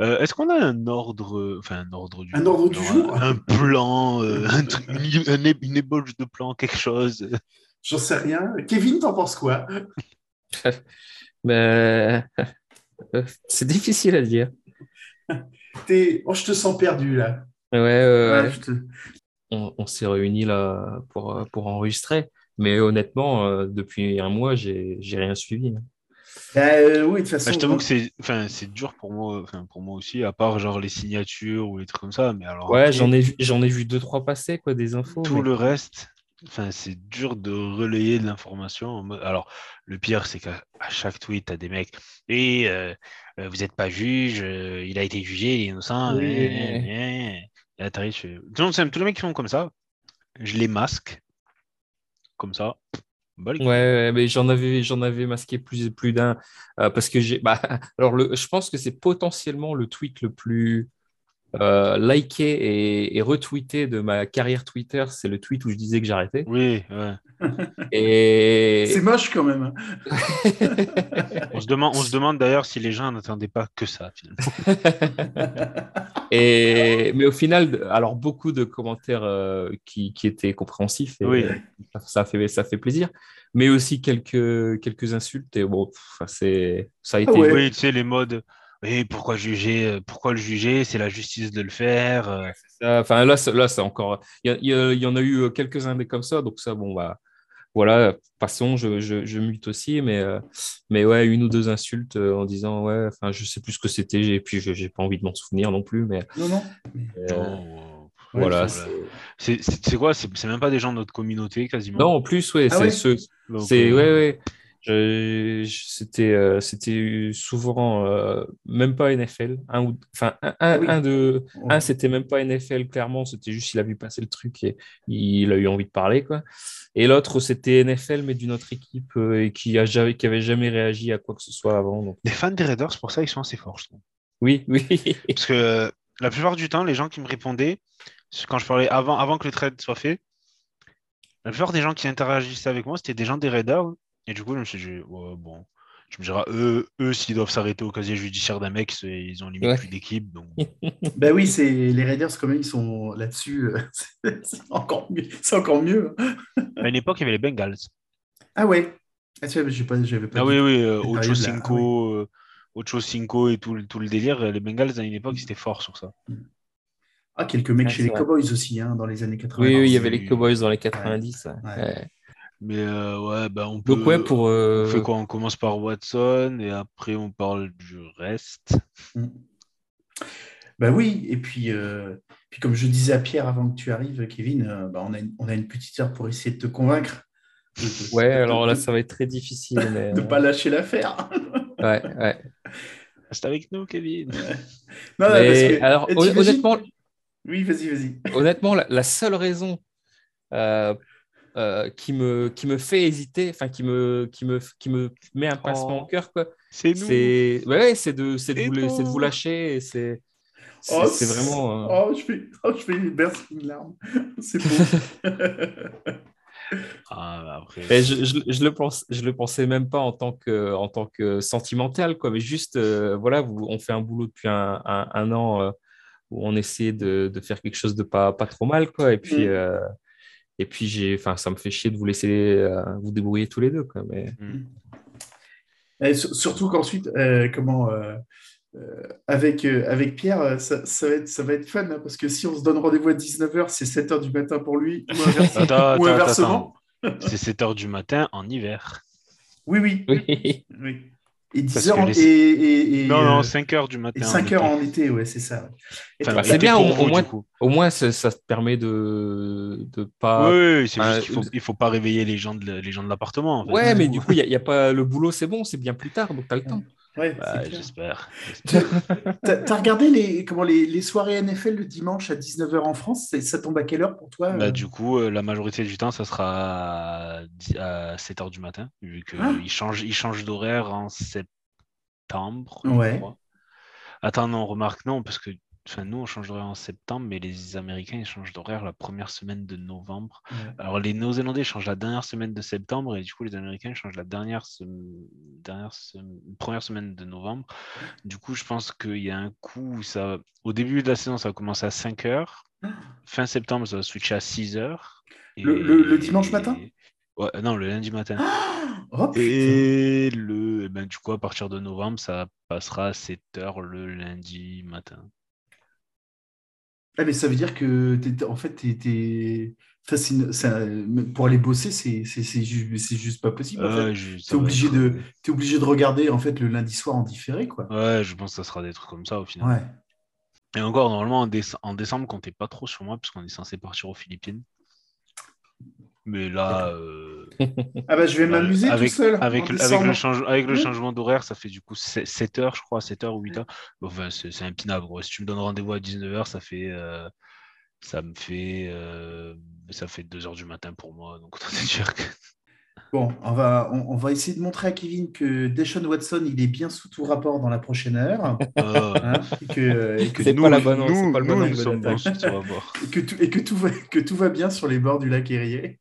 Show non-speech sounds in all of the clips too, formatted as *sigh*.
Euh, Est-ce qu'on a un ordre, enfin un ordre du Un ordre du jour? un, un plan, euh, un truc, une, ébauche de plan, quelque chose? J'en sais rien. Kevin, t'en penses quoi? Mais *laughs* euh, c'est difficile à dire. *laughs* T'es- Oh, je te sens perdu là. Ouais, ouais, ouais. Ouais, je te- On, on s'est réunis là pour, pour enregistrer. Mais honnêtement, euh, depuis un mois, j'ai j'ai rien suivi. hein. Euh, oui, de toute façon. Bah, Je t'avoue que c'est, enfin c'est dur pour moi, enfin pour moi aussi, à part genre les signatures ou les trucs comme ça, mais alors Ouais, j'en ai vu, j'en ai vu deux, trois passer, quoi, des infos. tout mais- le reste, enfin c'est dur de relayer de l'information. Alors le pire c'est qu'à chaque tweet t'as des mecs et euh, euh, vous n'êtes pas juge, euh, il a été jugé, il est innocent. Oui. Et là, t'arrives, je fais- Tout le monde sait, tous les mecs qui font comme ça, je les masque comme ça. Ouais, ouais, mais j'en avais, j'en avais masqué plus, plus d'un euh, parce que j'ai. Bah, *laughs* alors, le, je pense que c'est potentiellement le tweet le plus euh, liké et, et retweeté de ma carrière Twitter. C'est le tweet où je disais que j'arrêtais. Oui, ouais. *laughs* Et C'est moche quand même. hein. *laughs* On se demande, on se demande d'ailleurs si les gens n'attendaient pas que ça finalement. Et, mais au final, alors beaucoup de commentaires euh, qui, qui étaient compréhensifs et Oui. ça fait, ça fait plaisir, mais aussi quelques, quelques insultes et bon, c'est, ça a été. ouais. Oui, tu sais, les modes. Oui, pourquoi juger euh, Pourquoi le juger? C'est la justice de le faire. euh. ça. Enfin là, là, c'est encore. Il y, a- il y en a eu quelques-uns des comme ça, donc ça, bon, bah, voilà, passons, je, je, je mute aussi, mais, euh, mais ouais, une ou deux insultes euh, en disant, ouais, enfin, je sais plus ce que c'était, et puis je j'ai pas envie de m'en souvenir non plus, mais Non, non. euh, Non, voilà. c'est- quoi C'est même pas des gens de notre communauté quasiment. Non, en plus, ouais, Ah c'est ouais? ceux, Donc, C'est ouais ouais. Je- je- C'était euh, c'était souvent euh, même pas NFL. Un ou enfin un, un, Ah oui. un de Ouais. un c'était même pas NFL clairement. C'était juste il a vu passer le truc et il a eu envie de parler quoi. Et l'autre c'était NFL mais d'une autre équipe euh, et qui a jamais qui avait jamais réagi à quoi que ce soit avant. Donc Les fans des Raiders, pour ça, ils sont assez forts, je trouve. oui *laughs* oui Parce que euh, la plupart du temps, les gens qui me répondaient, quand je parlais avant, avant que le trade soit fait, la plupart des gens qui interagissaient avec moi, c'était des gens des Raiders. Et du coup, je me suis dit, bon, je me dirais, eux, eux s'ils doivent s'arrêter au casier judiciaire d'un mec, ils ont limite Ouais. plus d'équipe. Donc... *laughs* Ben oui, c'est les Raiders quand même, ils sont là-dessus. euh, *laughs* c'est encore mieux. C'est encore mieux. À une époque, il y avait les Bengals. Ah ouais. Ah, tu pas, j'avais pas. Ah oui, oui, euh, Ocho Cinco, euh, Ocho Cinco et tout, le- tout le délire. Les Bengals, à une époque, ils étaient forts sur ça. Ah, quelques mecs chez les vrai. Cowboys aussi, hein, dans les années 80. oui oui il y avait les Cowboys dans les 90. ouais. Ouais. Ouais. Mais euh, ouais, bah, on peut. Donc ouais pour On euh, fait quoi? On commence par Watson et après on parle du reste. Ben oui, et puis, euh, puis comme je disais à Pierre avant que tu arrives, Kevin, euh, bah, on, a une, on a une petite heure pour essayer de te convaincre. de- de- ouais de- alors là ça va être très difficile *laughs* mais de euh, pas lâcher l'affaire. *laughs* ouais ouais. Reste avec nous, Kevin. Non, non, Mais parce que- alors honnêtement Oui, vas-y, vas-y. *laughs* honnêtement, la, la seule raison euh, euh, qui, me, qui me fait hésiter, enfin qui me, qui, me, qui me met un pincement Oh, au cœur, quoi, C'est nous. ouais, ouais, c'est de, c'est de, vous, de vous lâcher. C'est Oh, vraiment. euh, Oh, je fais, oh, je fais bercer une larme. *laughs* C'est beau. *laughs* Ah, bah, après. et je, je, je le pense, je le pensais même pas en tant que, en tant que sentimental, quoi, mais juste, euh, voilà, vous, on fait un boulot depuis un, un, un an euh, où on essaie de, de faire quelque chose de pas, pas trop mal, quoi, et puis. Mm. euh, et puis j'ai, enfin, ça me fait chier de vous laisser euh, vous débrouiller tous les deux, quoi. Mais Et sur- surtout qu'ensuite, euh, comment, euh, euh, avec, euh, avec Pierre, ça, ça va être, ça va être fun, hein, parce que si on se donne rendez-vous à 19h, c'est 7h du matin pour lui, ou, *laughs* inverse- Attends, ou attends, inversement. C'est 7 h du matin en hiver. Oui, oui. oui. oui. Et Parce 10h que en- les- et, et, et, non, euh, non, 5 h du matin. et en 5 été. heures en été, ouais, c'est ça. Enfin, c'est bien, au- vous, moins-. Au moins, ça, ça te permet de de pas. Oui, oui, c'est euh, juste qu'il faut, il faut pas réveiller les gens de, les gens de l'appartement. en fait. Ouais, mais du coup, il n'y a, pas le boulot, c'est bon, c'est bien plus tard, donc tu as le temps. Ouais, Bah, j'espère. *laughs* T'as regardé les, comment, les, les soirées NFL le dimanche à 19h en France? Ça tombe à quelle heure pour toi Bah, euh? du coup, euh, la majorité du temps, ça sera à, dix- à 7 h du matin, vu qu'ils Ah. changent, ils changent d'horaire en septembre. Ouais. Attends, non, remarque, non, parce que Enfin, nous, on change d'horaire en septembre, mais les Américains, ils changent d'horaire la première semaine de novembre. Ouais. Alors, les Néo-Zélandais changent la dernière semaine de septembre, et du coup, les Américains changent la dernière, première semaine de novembre. Du coup, je pense qu'il y a un coup où ça. Au début de la saison, ça va commencer à 5 heures. Fin septembre, ça va switcher à 6 heures. Le- le- le dimanche matin? Ouais, non, le lundi matin. Oh, putain. Et le, eh ben, du coup, à partir de novembre, ça passera à 7 heures le lundi matin. Ah, mais ça veut dire que t'es- en fait, t'es, t'es- enfin, c'est une- ça- pour aller bosser, c'est, c'est, c'est ju- c'est juste pas possible. en fait. Je- T'es obligé de, t'es obligé de regarder en fait le lundi soir en différé, quoi. Ouais, je pense que ça sera des trucs comme ça au final. Ouais. Et encore, normalement, en, déce- en décembre, comptez pas trop sur moi, puisqu'on est censé partir aux Philippines. Mais là, euh, Ah bah je vais m'amuser avec, tout seul. avec, avec, le, change- avec le Ouais. changement d'horaire, ça fait du coup 7 heures, je crois, 7 heures ou 8 heures. Enfin, c'est c'est impinable. Si tu me donnes rendez-vous à 19h, ça fait. euh, ça me fait. euh, ça fait 2 heures du matin pour moi. Donc, autant te dire que. *laughs* Bon, on va, on, on va essayer de montrer à Kevin que Deshaun Watson, il est bien sous tout rapport dans la prochaine heure. euh, hein, *laughs* et que, et que, C'est pas la bonne- nous, c'est pas le bon nous, angle nous sommes bons d'attaque. sur ce rapport. *laughs* et que tout, et que tout va, que tout va bien sur les bords du lac Erie.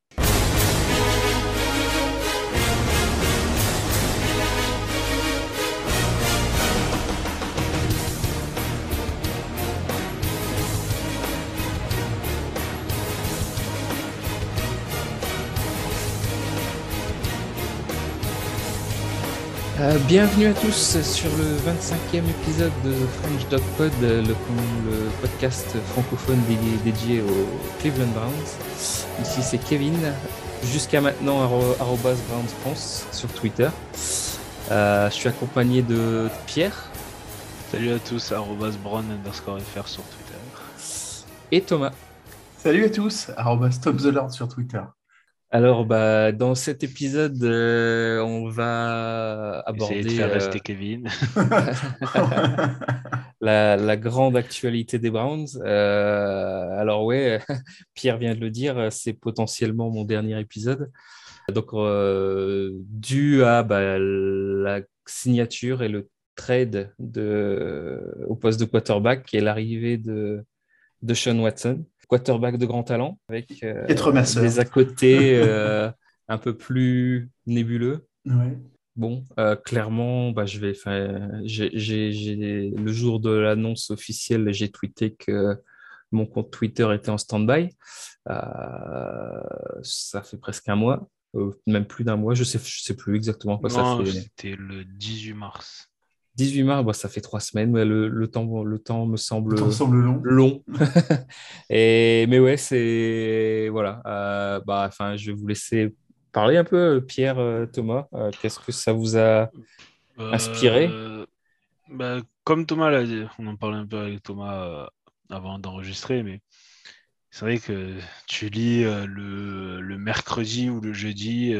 Euh, bienvenue à tous sur le 25e épisode de French Dog Pod, le, le podcast francophone dédié, dédié aux Cleveland Browns. Ici c'est Kevin, jusqu'à maintenant arro- arrobas Browns France sur Twitter. Euh, je suis accompagné de Pierre Salut à tous, arrobas brown underscore fr sur Twitter. et Thomas. Salut à tous, arrobas Tom the Lord sur Twitter. Alors, bah, dans cet épisode, euh, on va de aborder faire euh, rester Kevin. *laughs* la, la grande actualité des Browns. Euh, alors ouais, *laughs* Pierre vient de le dire, c'est potentiellement mon dernier épisode. Donc dû à bah, la signature et le trade de, au poste de quarterback et l'arrivée de, de Sean Watson, quarterback de grand talent, avec euh, des à côté euh, un peu plus nébuleux. Ouais. Bon, euh, clairement, bah, je vais, enfin, j'ai, j'ai- j'ai- le jour de l'annonce officielle, j'ai tweeté que mon compte Twitter était en stand-by. Euh, ça fait presque un mois, euh, même plus d'un mois. Je sais, je sais plus exactement quoi Non, ça fait. c'était le 18 mars. 18 mars, bah, ça fait trois semaines. mais le, le temps, le temps me semble long. long. *laughs* Et, mais ouais, c'est voilà. Euh, bah, enfin, je vais vous laisser parler un peu, Pierre, euh, Thomas. Euh, Qu'est-ce que ça vous a Inspiré? Euh, bah, Comme Thomas l'a dit, on en parlait un peu avec Thomas euh, avant d'enregistrer, mais c'est vrai que tu lis euh, le, le mercredi ou le jeudi.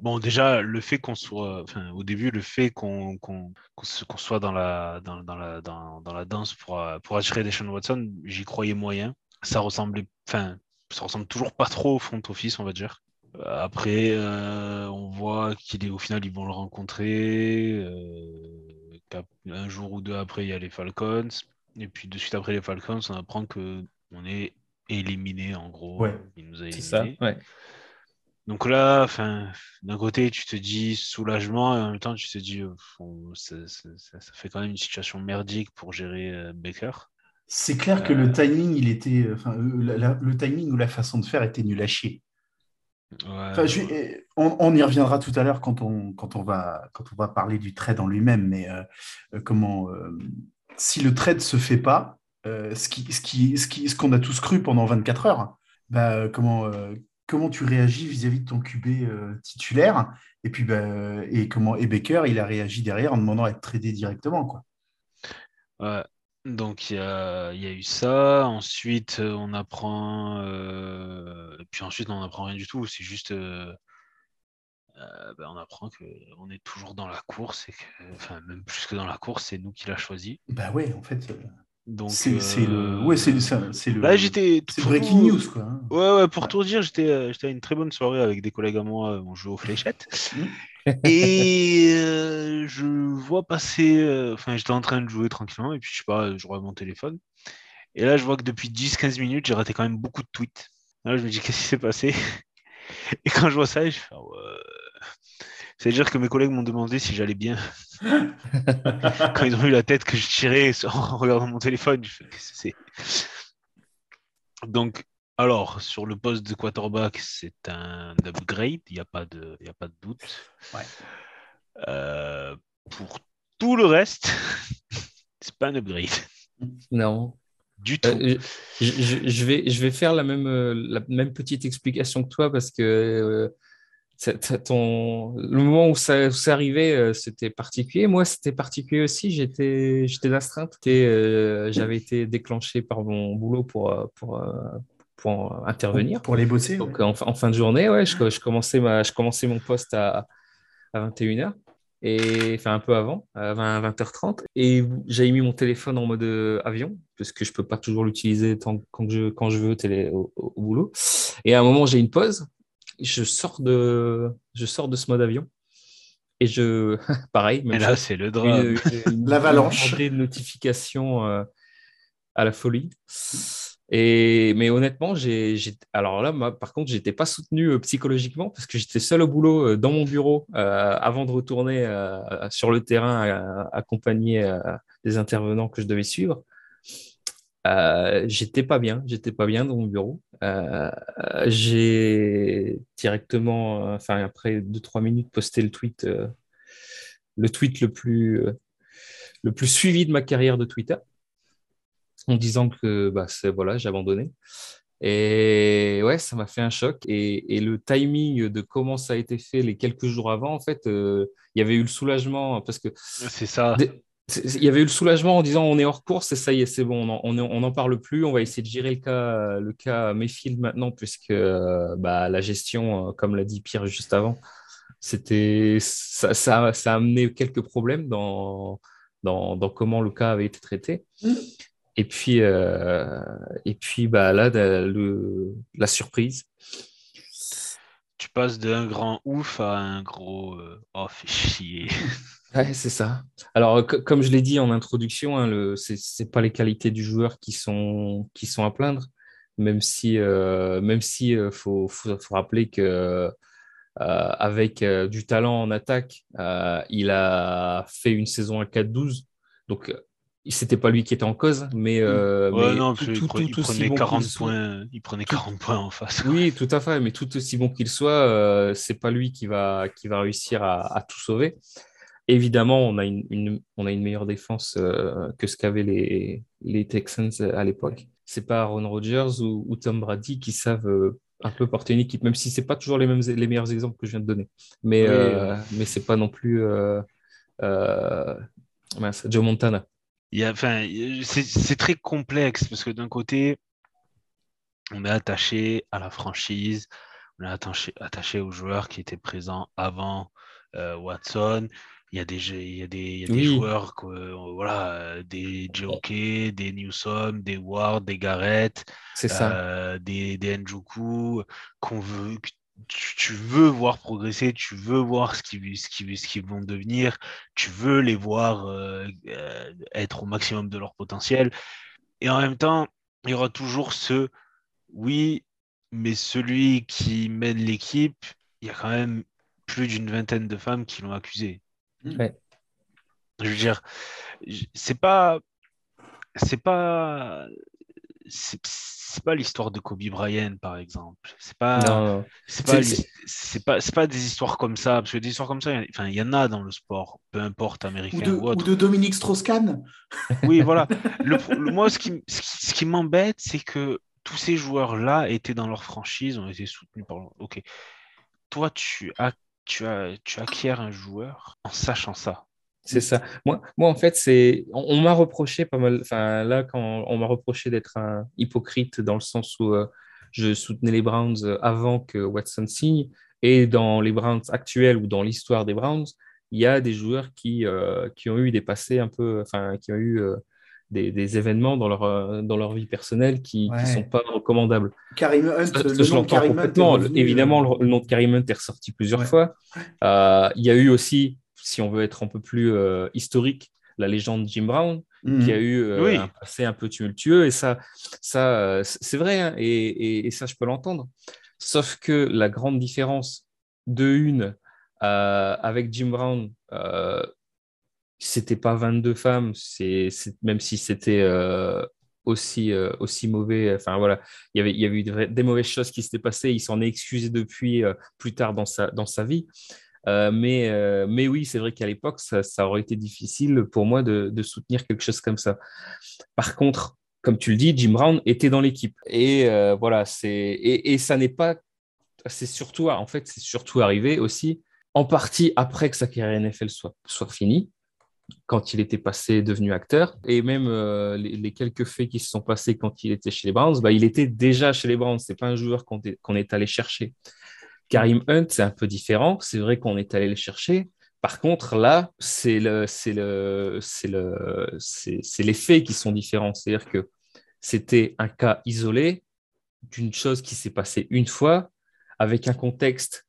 Bon, déjà, le fait qu'on soit, enfin, au début, le fait qu'on se- qu'on soit dans la, dans, dans la, dans, dans la danse pour, euh, pour attirer Deshaun Watson, j'y croyais moyen. Ça ressemblait, enfin, ça ressemble toujours pas trop au front office, on va dire. Euh, Après, euh, on voit qu'il est au final, ils vont le rencontrer. euh, un jour ou deux après, il y a les Falcons. Et puis, de suite après les Falcons, on apprend que on est éliminé, en gros. Ouais. Il nous a C'est ça, ouais. Donc là, enfin, d'un côté, tu te dis soulagement et en même temps, tu te dis, euh, on- ça, ça- ça- ça fait quand même une situation merdique pour gérer euh, Baker. C'est clair que Euh. le timing, il était, enfin, euh, la- la- le timing ou la façon de faire était nul à chier. Ouais, je- on, on y reviendra tout à l'heure quand on, quand, on va, quand on va parler du trade en lui-même, mais euh, euh, comment, euh, si le trade se fait pas, euh, ce qui, ce qui, ce qui, ce qu'on a tous cru pendant 24 heures, bah, euh, comment, euh, comment tu réagis vis-à-vis de ton QB euh, titulaire et puis bah, et comment et Baker, il a réagi derrière en demandant à être tradé directement, quoi. Ouais. Donc il y a, il y a eu ça. Ensuite, euh, on apprend. euh, et puis ensuite, on n'apprend rien du tout. C'est juste. euh, ben, on apprend qu'on est toujours dans la course et que, enfin, même plus que dans la course, c'est nous qui l'a choisi. Bah ouais, en fait. Euh, Donc, C'est le. euh, Ouais, c'est le. C'est le. Là, j'étais. C'est pour breaking tout- news, quoi. hein. Ouais, ouais, pour tout dire, j'étais euh, j'étais à une très bonne soirée avec des collègues à moi, euh, on jouait aux fléchettes. *laughs* Et euh, je vois passer. euh, Enfin, j'étais en train de jouer tranquillement, et puis je sais pas, je regarde mon téléphone. Et là, je vois que depuis 10-15 minutes, j'ai raté quand même beaucoup de tweets. Là, je me dis, qu'est-ce qui s'est passé? *laughs* Et quand je vois ça, je fais. C'est-à-dire que mes collègues m'ont demandé si j'allais bien. *laughs* Quand ils ont vu la tête que je tirais en regardant mon téléphone, je fais, qu'est-ce que c'est? Donc, alors, sur le poste de quarterback, c'est un upgrade, il n'y a, pas de- il y a pas de doute. Ouais. Euh, pour tout le reste, *laughs* c'est pas un upgrade Non. du tout. Euh, je, je- je vais, je vais faire la même, euh, la même petite explication que toi parce que euh, ton, le moment où ça, c'est arrivé, euh, c'était particulier. Moi, c'était particulier aussi. J'étais, j'étais d'astreinte. Euh, J'avais été déclenché par mon boulot pour, euh, pour, pour intervenir. Pour les bosser. ouais. Donc, en, fin- en fin de journée, ouais, je, je commençais, ma, je commençais mon poste à, à 21h, et, enfin un peu avant, à 20, 20h30. Et j'avais mis mon téléphone en mode avion, parce que je ne peux pas toujours l'utiliser tant, quand, je, quand je veux télé, au- au boulot. Et à un moment, j'ai une pause. Je sors, de, je sors de ce mode avion. Et je, *laughs* pareil, même Et là, c'est le drame. une- une- *laughs* L'avalanche. une bordée de notifications euh, à la folie. Et, mais honnêtement, j'ai, j'ai- alors là, moi, par contre, j'étais pas soutenu euh, psychologiquement parce que j'étais seul au boulot euh, dans mon bureau euh, avant de retourner euh, sur le terrain euh, des intervenants que je devais suivre. Euh, j'étais pas bien, j'étais pas bien dans mon bureau. Euh, j'ai directement, euh, enfin après deux trois minutes, posté le tweet, euh, le tweet le plus le plus suivi de ma carrière de Twitter, en disant que bah, voilà, j'ai abandonné. Et ouais, ça m'a fait un choc. Et, et le timing de comment ça a été fait les quelques jours avant, en fait, il y avait eu le soulagement parce que C'est ça. Il y avait eu le soulagement en disant on est hors course et ça y est, c'est bon, on n'en on en parle plus, on va essayer de gérer le cas, le cas Mayfield maintenant, puisque bah, la gestion, euh, comme l'a dit Pierre juste avant, c'était ça, ça, ça a amené quelques problèmes dans, dans, dans comment le cas avait été traité. Mm. Et puis, euh, et puis bah, là, de- le, la surprise. Tu passes d'un grand ouf à un gros euh, oh, fais chier. *laughs* Ouais, c'est ça. Alors, co- comme je l'ai dit en introduction, hein, le, c'est, c'est pas les qualités du joueur qui sont, qui sont à plaindre, même si, euh, même si euh, faut, faut, faut rappeler que euh, avec euh, du talent en attaque, euh, il a fait une saison à 4-12, donc euh, c'était pas lui qui était en cause, mais, euh, Ouais, mais non, tout, parce qu'il tout- pre- il prenait bon 40 qu'il soit- points, il prenait 40 points en face. oui, tout à fait, mais tout aussi bon qu'il soit, euh, c'est pas lui qui va, qui va réussir à, à tout sauver. Évidemment, on a une, une- on a une meilleure défense euh, que ce qu'avaient les, les Texans à l'époque. C'est pas Aaron Rodgers ou, ou Tom Brady qui savent euh, un peu porter une équipe, même si c'est pas toujours les mêmes, les meilleurs exemples que je viens de donner. Mais, Oui, euh, mais c'est pas non plus euh, euh, mince, Joe Montana. Enfin, c'est très complexe parce que d'un côté, on est attaché à la franchise, on est attaché, attaché aux joueurs qui étaient présents avant euh, Watson. Il y a des, jeux- il y a des, il y a des Oui. joueurs, voilà, des Joke, des Newsom, des Ward, des Garrett, C'est ça. euh, des, des Njoku, qu'on veut, tu, tu veux voir progresser, tu veux voir ce qu'ils ce qui, ce vont devenir, tu veux les voir euh, euh, être au maximum de leur potentiel. Et en même temps, il y aura toujours ce oui, mais celui qui mène l'équipe, il y a quand même plus d'une vingtaine de femmes qui l'ont accusé. Ouais. Je veux dire, c'est pas, c'est pas, c'est pas l'histoire de Kobe Bryant par exemple. C'est pas, c'est pas, C'est- pas, c'est pas des histoires comme ça parce que des histoires comme ça, il y en- enfin, il y en a dans le sport, peu importe américain Ou de, ou ou autre. de Dominique Strauss-Kahn. Oui, voilà. *laughs* Le, pro- le- moi, ce qui, ce qui, ce qui m'embête, c'est que tous ces joueurs-là étaient dans leur franchise, ont été soutenus par. Ok. Toi, tu, as, tu, as, tu acquiers un joueur en sachant ça. C'est ça. Moi, moi, en fait, c'est. On, m'a reproché pas mal. Enfin, là, quand on m'a reproché d'être un hypocrite dans le sens où euh, je soutenais les Browns euh, avant que Watson signe, et dans les Browns actuels ou dans l'histoire des Browns, il y a des joueurs qui, euh, qui ont eu des passés un peu. Enfin, qui ont eu des, événements dans leur, euh, dans leur vie personnelle qui ne sont pas recommandables. Karim Hunt, le nom de Karim Hunt Évidemment, le, nom de Karim Hunt est ressorti plusieurs fois. Euh, il y a eu aussi, si on veut être un peu plus historique, la légende Jim Brown, mhm. qui a eu un passé un peu tumultueux. Et ça, ça c'est vrai, hein, et, et, ça, je peux l'entendre. Sauf que la grande différence de une avec Jim Brown, c'était pas 22 femmes, c'est, même si c'était euh, aussi, euh, aussi mauvais. Enfin voilà, il y avait, il y avait eu des, mauvaises choses qui s'étaient passées. Il s'en est excusé depuis euh, plus tard dans sa, dans sa vie. mais, mais oui, c'est vrai qu'à l'époque, ça, aurait été difficile pour moi de, soutenir quelque chose comme ça. Par contre, comme tu le dis, Jim Brown était dans l'équipe. Et voilà, c'est et ça n'est pas. C'est surtout, en fait, c'est surtout arrivé aussi en partie après que sa carrière NFL soit, soit finie quand il était passé devenu acteur. Et même euh, les, quelques faits qui se sont passés quand il était chez les Browns, bah, il était déjà chez les Browns. C'est pas un joueur qu'on est, allé chercher. Karim Hunt, c'est un peu différent. C'est vrai qu'on est allé le chercher. Par contre, là, c'est le, le, le, les faits qui sont différents. C'est-à-dire que c'était un cas isolé d'une chose qui s'est passée une fois, avec un contexte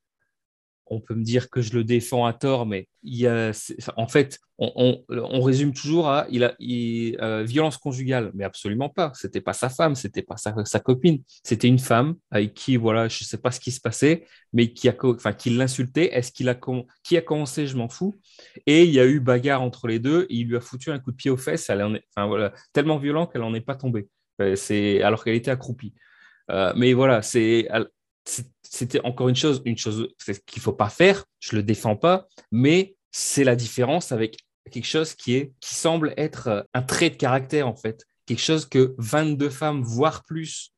on peut me dire que je le défends à tort, mais il y a, en fait, on, résume toujours à il a, euh, violence conjugale, mais absolument pas. C'était pas sa femme, c'était pas sa, copine, c'était une femme avec qui, voilà, je sais pas ce qui se passait, mais qui a, enfin, qui l'insultait. Est-ce qu'il a, qui a commencé, je m'en fous. Et il y a eu bagarre entre les deux. Il lui a foutu un coup de pied aux fesses. Elle en est, enfin voilà, tellement violent qu'elle en est pas tombée. Euh, c'est alors qu'elle était accroupie. Euh, mais voilà, c'est c'était encore une chose, une chose qu'il faut pas faire. Je le défends pas, mais c'est la différence avec quelque chose qui est qui semble être euh, un trait de caractère en fait, quelque chose que 22 femmes voire plus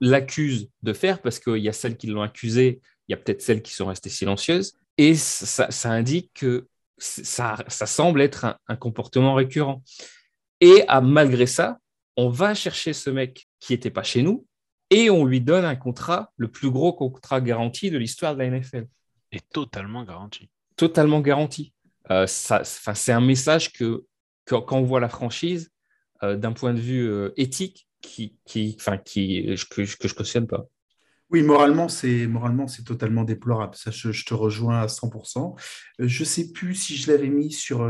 l'accusent de faire parce qu'il y a celles qui l'ont accusé, il y a peut-être celles qui sont restées silencieuses et ça, indique que ça, semble être un, comportement récurrent. Et à, malgré ça, on va chercher ce mec qui n'était pas chez nous, et on lui donne un contrat, le plus gros contrat garanti de l'histoire de la NFL. Et totalement garanti. Totalement garanti. Euh, c'est un message que, quand on voit la franchise, euh, d'un point de vue euh, éthique, qui, qui, qui, que, je ne cautionne pas. Oui, moralement, c'est moralement c'est totalement déplorable. Ça, je, te rejoins à 100%. Je ne sais plus si je l'avais mis sur,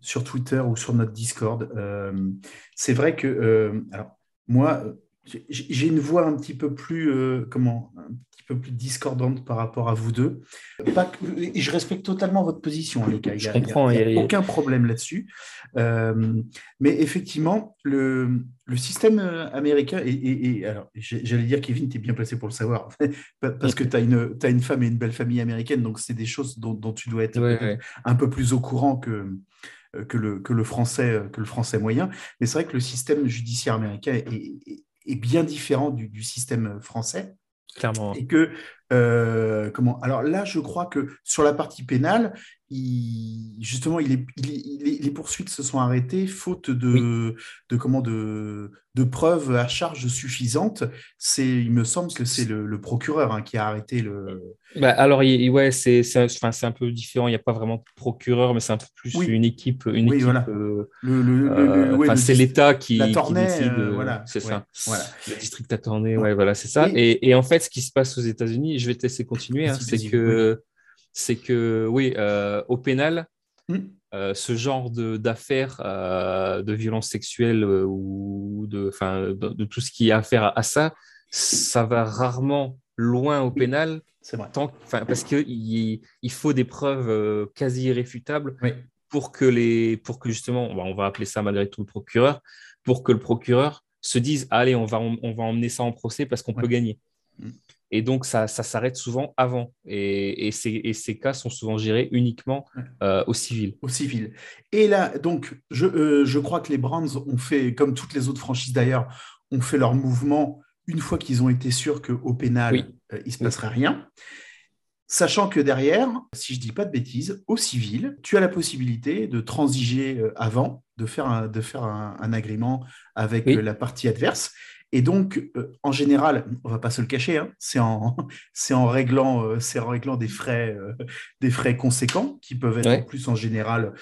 sur Twitter ou sur notre Discord. c'est vrai que, alors, moi, j'ai une voix un petit peu plus, euh, comment, un petit peu plus discordante par rapport à vous deux. Pas je respecte totalement votre position, les gars. Comprends. Il n'y a, aucun problème là-dessus. Euh, mais effectivement, le, le système euh, américain, et, alors j'allais dire, Kevin, tu es bien placé pour le savoir, *laughs* parce que tu as une, as une femme et une belle famille américaine, donc c'est des choses dont, dont, tu dois être un peu plus au courant que, que le, que, le français, que le français moyen. Mais c'est vrai que le système judiciaire américain est, est bien différent du, système français. Clairement. Et que, euh, comment Alors là, je crois que sur la partie pénale, justement, il les poursuites se sont arrêtées faute de, de, comment, de, de, preuves à charge suffisantes. C'est, il me semble que c'est le, procureur hein, qui a arrêté le. Bah, alors, ouais, c'est, c'est un peu différent. Il n'y a pas vraiment de procureur, mais c'est un peu plus une équipe. Une équipe euh, le, c'est l'État qui, la décide. Euh, voilà, c'est ça. Voilà. Le district attorney, ouais, voilà, c'est ça. Et, et, en fait, ce qui se passe aux États-Unis, je vais te laisser continuer, hein, c'est que c'est que, oui, euh, au pénal, mm. euh, ce genre d'affaires de, de violence sexuelle euh, ou de, de, de, tout ce qui a affaire à, ça, ça va rarement loin au pénal. C'est vrai. Tant, parce qu'il il faut des preuves quasi irréfutables pour, que les, pour que justement, on va appeler ça malgré tout le procureur, pour que le procureur se dise allez, on va, on va emmener ça en procès parce qu'on peut gagner. Et donc, ça, s'arrête souvent avant. Et, ces, cas sont souvent gérés uniquement euh, au civil. Au civil. Et là, donc, euh, je, crois que les Brands ont fait, comme toutes les autres franchises d'ailleurs, ont fait leur mouvement une fois qu'ils ont été sûrs qu'au pénal, euh, il ne se passerait rien. Sachant que derrière, si je dis pas de bêtises, au civil, tu as la possibilité de transiger euh, avant, de faire un, de faire un, agrément avec Oui. euh, la partie adverse. Et donc, euh, en général, on va pas se le cacher, hein, *laughs* c'est en, réglant, euh, c'est en réglant des frais, euh, des frais conséquents qui peuvent être Ouais. en plus en général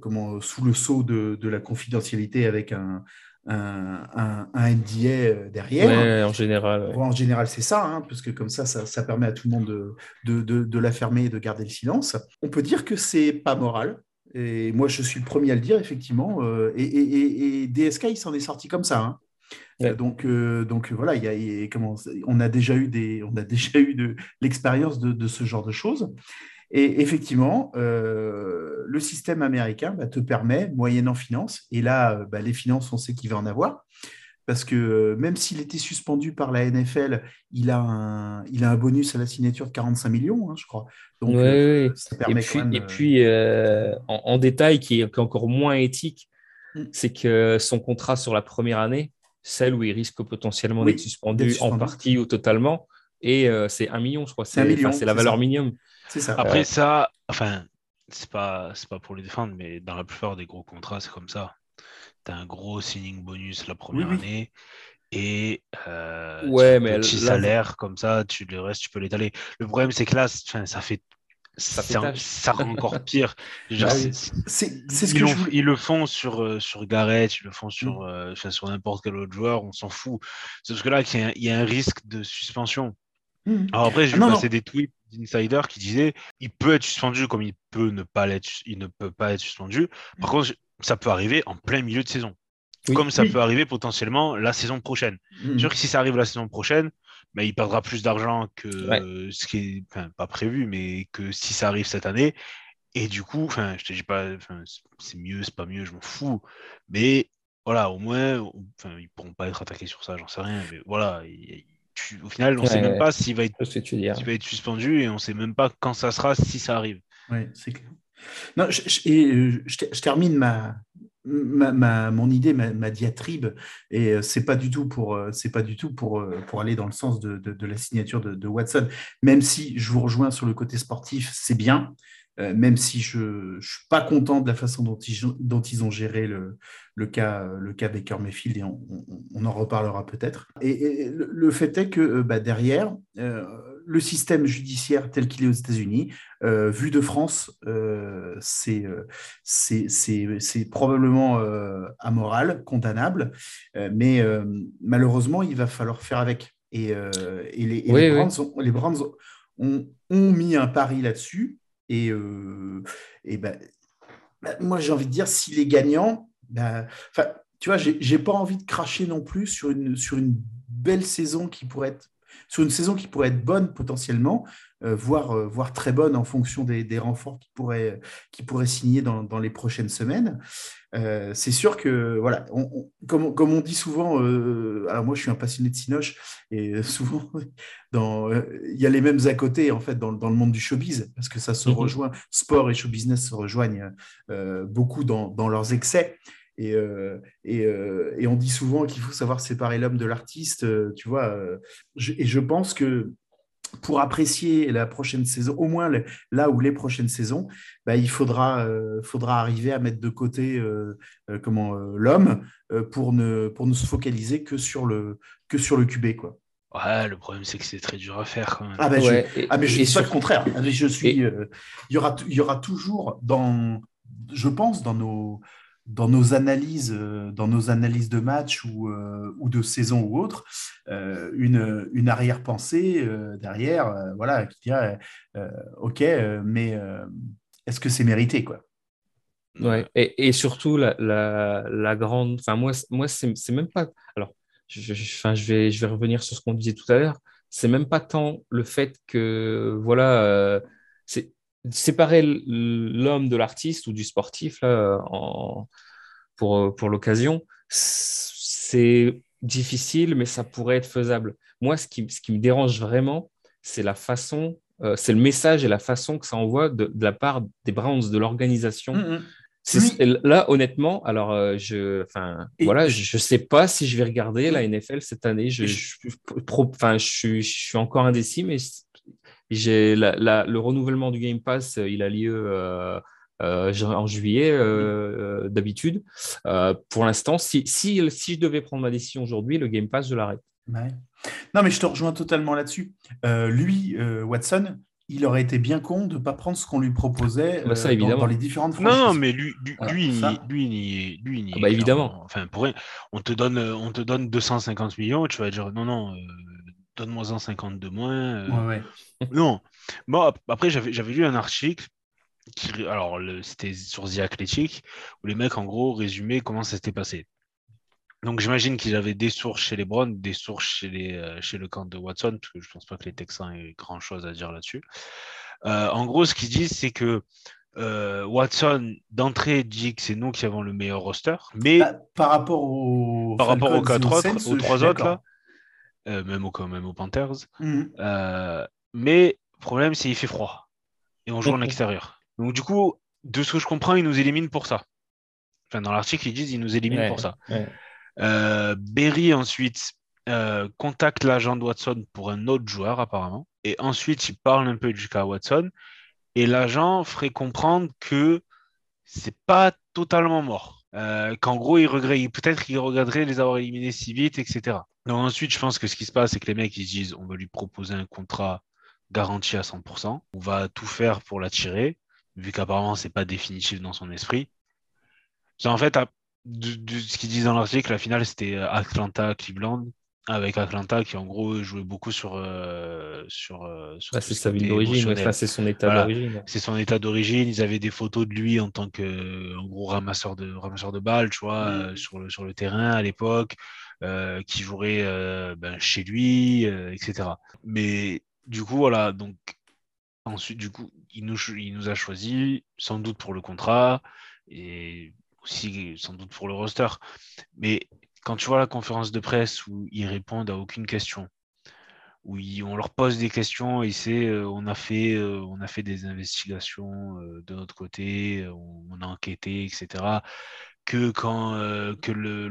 comment, sous le sceau de, de la confidentialité avec un, un, un- un NDA derrière. Ouais, en général. ouais. En général, c'est ça, hein, parce que comme ça, ça, ça permet à tout le monde de, de, de- de la fermer et de garder le silence. On peut dire que c'est pas moral. Et moi, je suis le premier à le dire, effectivement. et, et- et- et DSK, il s'en est sorti comme ça. hein. Ouais. Euh, Donc, euh, donc voilà, il y a, il y a- comment, on a déjà eu, des, on a *laughs* déjà eu de l'expérience de, de ce genre de choses. Et effectivement, euh, le système américain bah, te permet, moyennant finances, et là, euh, bah, les finances, on sait qu'il va en avoir, parce que euh, même s'il était suspendu par la NFL, il a un, il a un bonus à la signature de 45 millions, hein, je crois. Donc, Ouais, euh, ouais. ça Et permet puis, quand même. et euh, puis euh, en, en détail, qui est, qui est encore moins éthique, Mm. c'est que son contrat sur la première année, celle où il risque potentiellement Oui, d'être suspendu, en partie ou totalement, et euh, c'est un million, je crois. C'est enfin, la c'est valeur ça. minimum. c'est ça. Après ça, enfin, c'est pas, c'est pas pour les défendre, mais dans la plupart des gros contrats, c'est comme ça. Tu as un gros signing bonus la première oui. année et euh, Ouais, tu- mais petit salaire comme ça, tu le reste, tu peux l'étaler. Le problème, c'est que là, ça fait. Ça rend encore pire. *laughs* Bah ce ils, que je ils le font sur, sur Garrett, ils le font sur, Mm. euh, sur n'importe quel autre joueur, on s'en fout. C'est parce que là, qu'il y a un- il y, a un risque de suspension. Mhm. Alors après, j'ai Ah, passer des tweets d'insiders qui disaient il peut être suspendu comme il peut ne pas l'être, il ne peut pas être suspendu. Par contre, ça peut arriver en plein milieu de saison. Oui. Comme ça Oui. peut arriver potentiellement la saison prochaine. C'est sûr que si ça arrive la saison prochaine, bah, il perdra plus d'argent que Ouais. euh, ce qui est enfin, pas prévu, mais que si ça arrive cette année. Et du coup, enfin, je te dis pas, enfin, c'est- mieux, c'est pas mieux, je m'en fous. Mais voilà, au moins, enfin, ils pourront pas être attaqués sur ça, j'en sais rien. Mais voilà, il- tu- au final, on sait Ouais, même ouais. pas s'il va être, va être suspendu et on sait même pas quand ça sera si ça arrive. Ouais, c'est clair. Non, je, je- et, euh, je termine ma, ma, mon idée, ma, diatribe, et euh, c'est pas du tout pour, euh, c'est pas du tout pour, euh, pour aller dans le sens de, de- la signature de Watson. Même si je vous rejoins sur le côté sportif, c'est bien. Euh, même si je ne suis pas content de la façon dont ils, dont ils ont géré le, le, cas, le cas Baker Mayfield, et on, on- on en reparlera peut-être. Et, et le, fait est que euh, bah, derrière, euh, le système judiciaire tel qu'il est aux États-Unis, euh, vu de France, euh, c'est probablement amoral, condamnable, mais malheureusement, il va falloir faire avec. Et, et les, Oui, les oui. Browns, ont, les Browns ont, ont mis un pari là-dessus. Et, euh, et ben, ben, moi, j'ai envie de dire, s'il est gagnant, ben, tu vois, j'ai pas envie de cracher non plus sur une, sur une belle saison qui pourrait être sur une saison qui pourrait être bonne potentiellement, euh, voire, euh, voire très bonne en fonction des, des renforts qui pourraient, qui pourraient signer dans, dans les prochaines semaines. Euh, c'est sûr que, voilà, on- on- comme, comme on dit souvent, alors moi je suis un passionné de Cinoche, et *laughs* souvent dans, il y a les mêmes à côté en fait dans, dans le monde du showbiz, parce que ça se Mhm. rejoint, sport et show business se rejoignent beaucoup dans, dans leurs excès. Et, euh, et, euh, et on dit souvent qu'il faut savoir séparer l'homme de l'artiste, euh, tu vois. je- et je pense que pour apprécier la prochaine saison, au moins le- là où les prochaines saisons, bah, il faudra, euh, faudra arriver à mettre de côté euh, euh, comment euh, l'homme euh, pour ne pour ne se focaliser que sur le que sur le QB quoi. Ouais, le problème, c'est que c'est très dur à faire quand même. Ah, ben, je- et- ah mais je et dis pas le contraire. Ah, mais Je suis. Et- euh, il y aura il y aura toujours dans je pense dans nos dans nos analyses euh, dans nos analyses de match ou euh, ou de saison ou autre euh, une une arrière-pensée derrière voilà qui dirait euh, ok mais est-ce que c'est mérité quoi? Ouais. Et, et surtout, la, la, grande. Enfin, moi, moi c'est même pas. Alors, je, je- vais, je vais revenir sur ce qu'on disait tout à l'heure. C'est même pas tant le fait que, voilà, c'est séparer l'homme de l'artiste ou du sportif, là, en, pour, pour l'occasion, c'est difficile, mais ça pourrait être faisable. Moi, ce qui, ce qui me dérange vraiment, c'est la façon, euh, c'est le message et la façon que ça envoie de, de la part des Browns, de l'organisation. Là, honnêtement, alors euh, je, enfin, voilà, je- sais pas si je vais regarder la NFL cette année. Je, je, pro- je, suis- je suis encore indécis, mais j'ai le renouvellement du Game Pass, il a lieu en juillet d'habitude. pour l'instant, si, si, si je devais prendre ma décision aujourd'hui, le Game Pass, je l'arrête. Non, mais je te rejoins totalement là-dessus. lui, Watson, il aurait été bien con de ne pas prendre ce qu'on lui proposait bah, ça, évidemment. Dans, les différentes franchises. Non, mais lui, lui, lui, lui, lui, ah bah, évidemment. Enfin, pour on te donne, on te donne 250 millions, tu vas dire non, non, euh, donne-moi 150 de moins. Euh. Ouais, ouais. *laughs* non. Bon, après, j'avais, lu un article qui, alors, c'était sur The Athletic, où les mecs, en gros, résumaient comment ça s'était passé. Donc j'imagine qu'il avait des sources chez les Browns, des sources chez, les, euh, chez le camp de Watson, parce que je ne pense pas que les Texans aient grand-chose à dire là-dessus. Euh, en gros, ce qu'ils disent, c'est que euh, Watson, d'entrée, dit que c'est nous qui avons le meilleur roster. Mais bah, par rapport, aux par rapport aux quatre autres, aux trois autres, là, même, aux, même aux Panthers. Mhm. mais le problème, c'est qu'il fait froid. Et on joue en extérieur. Donc du coup, de ce que je comprends, ils nous éliminent pour ça. Enfin, dans l'article, ils disent qu'ils nous éliminent pour ça. Euh, Berry ensuite euh, contacte l'agent de Watson pour un autre joueur apparemment. Et ensuite, il parle un peu du cas Watson. Et l'agent ferait comprendre que c'est pas totalement mort. Euh, qu'en gros, il regrette, peut-être qu'il regretterait les avoir éliminés si vite, etc. Donc ensuite, je pense que ce qui se passe, c'est que les mecs, ils se disent, on va lui proposer un contrat garanti à 100%. On va tout faire pour l'attirer, vu qu'apparemment, c'est pas définitif dans son esprit. En fait, ce qu'ils disent dans l'article, la finale, c'était euh, Atlanta-Cleveland, avec Atlanta qui, en gros, jouait beaucoup sur. Euh, sur, euh, bah, c'est sa ville d'origine, c'est son état d'origine. C'est son état d'origine. Ils avaient des photos de lui en tant que, en gros, ramasseur de, ramasseur de balles, tu vois, mm. sur, le, sur le terrain à l'époque, qui jouerait ben, chez lui, etc. Mais du coup, voilà, donc. Ensuite, du coup, il nous, a choisi, sans doute pour le contrat. Et aussi sans doute pour le roster. Mais quand tu vois la conférence de presse où ils répondent à aucune question, où on leur pose des questions et c'est euh, on a fait euh, on a fait des investigations euh, de notre côté, on, a enquêté, etc. Que quand que le,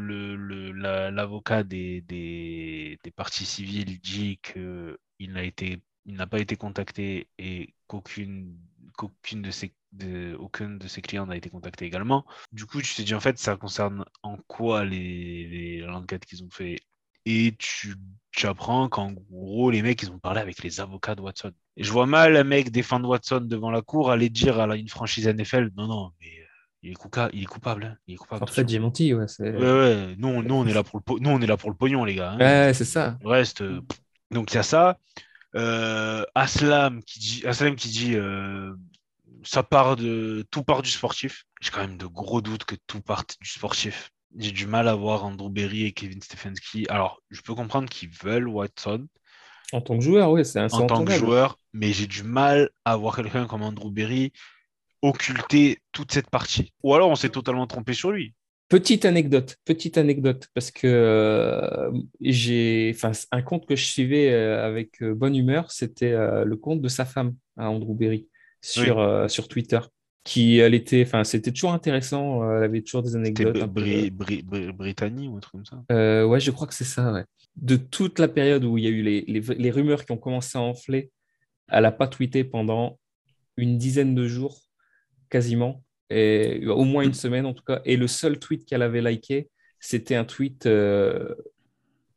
l'avocat des, des, des, parties civiles dit qu'il n'a été il n'a pas été contacté et qu'aucune qu'aucune de ses de, aucun de ses clients n'a été contacté également. Du coup, tu te dis en fait, ça concerne en quoi les, l'enquête qu'ils ont fait? Et tu, tu apprends qu'en gros, les mecs, ils ont parlé avec les avocats de Watson. Et je vois mal un mec défendre Watson devant la cour aller dire à une franchise NFL, non, non, mais euh, il est, coupable, il est coupable. Hein. Il est coupable. En fait, j'ai menti, ouais. Ouais, ouais. Nous, nous, on est là pour le, nous, on est là pour le pognon, les gars. Hein. Ouais, c'est ça. Le reste, euh, donc il y a ça. Euh, Aslam qui dit, Aslam qui dit euh, ça part de tout part du sportif. J'ai quand même de gros doutes que tout parte du sportif. J'ai du mal à voir Andrew Berry et Kevin Stefanski. Alors, je peux comprendre qu'ils veulent Watson. En tant que joueur, oui, c'est un En tant que joueur, mais j'ai du mal à voir quelqu'un comme Andrew Berry occulter toute cette partie. Ou alors on s'est totalement trompé sur lui. Petite anecdote, petite anecdote, parce que euh, j'ai, enfin, un compte que je suivais euh, avec euh, bonne humeur, c'était le compte de sa femme, à Andrew Berry sur, sur Twitter. Qui, elle était, enfin, c'était toujours intéressant. Elle avait toujours des anecdotes. Britannie ou un truc comme ça. Ouais, je crois que c'est ça. Ouais. De toute la période où il y a eu les, les, les rumeurs qui ont commencé à enfler, elle n'a pas tweeté pendant une dizaine de jours, quasiment, et au moins une semaine en tout cas. Et le seul tweet qu'elle avait liké, c'était un tweet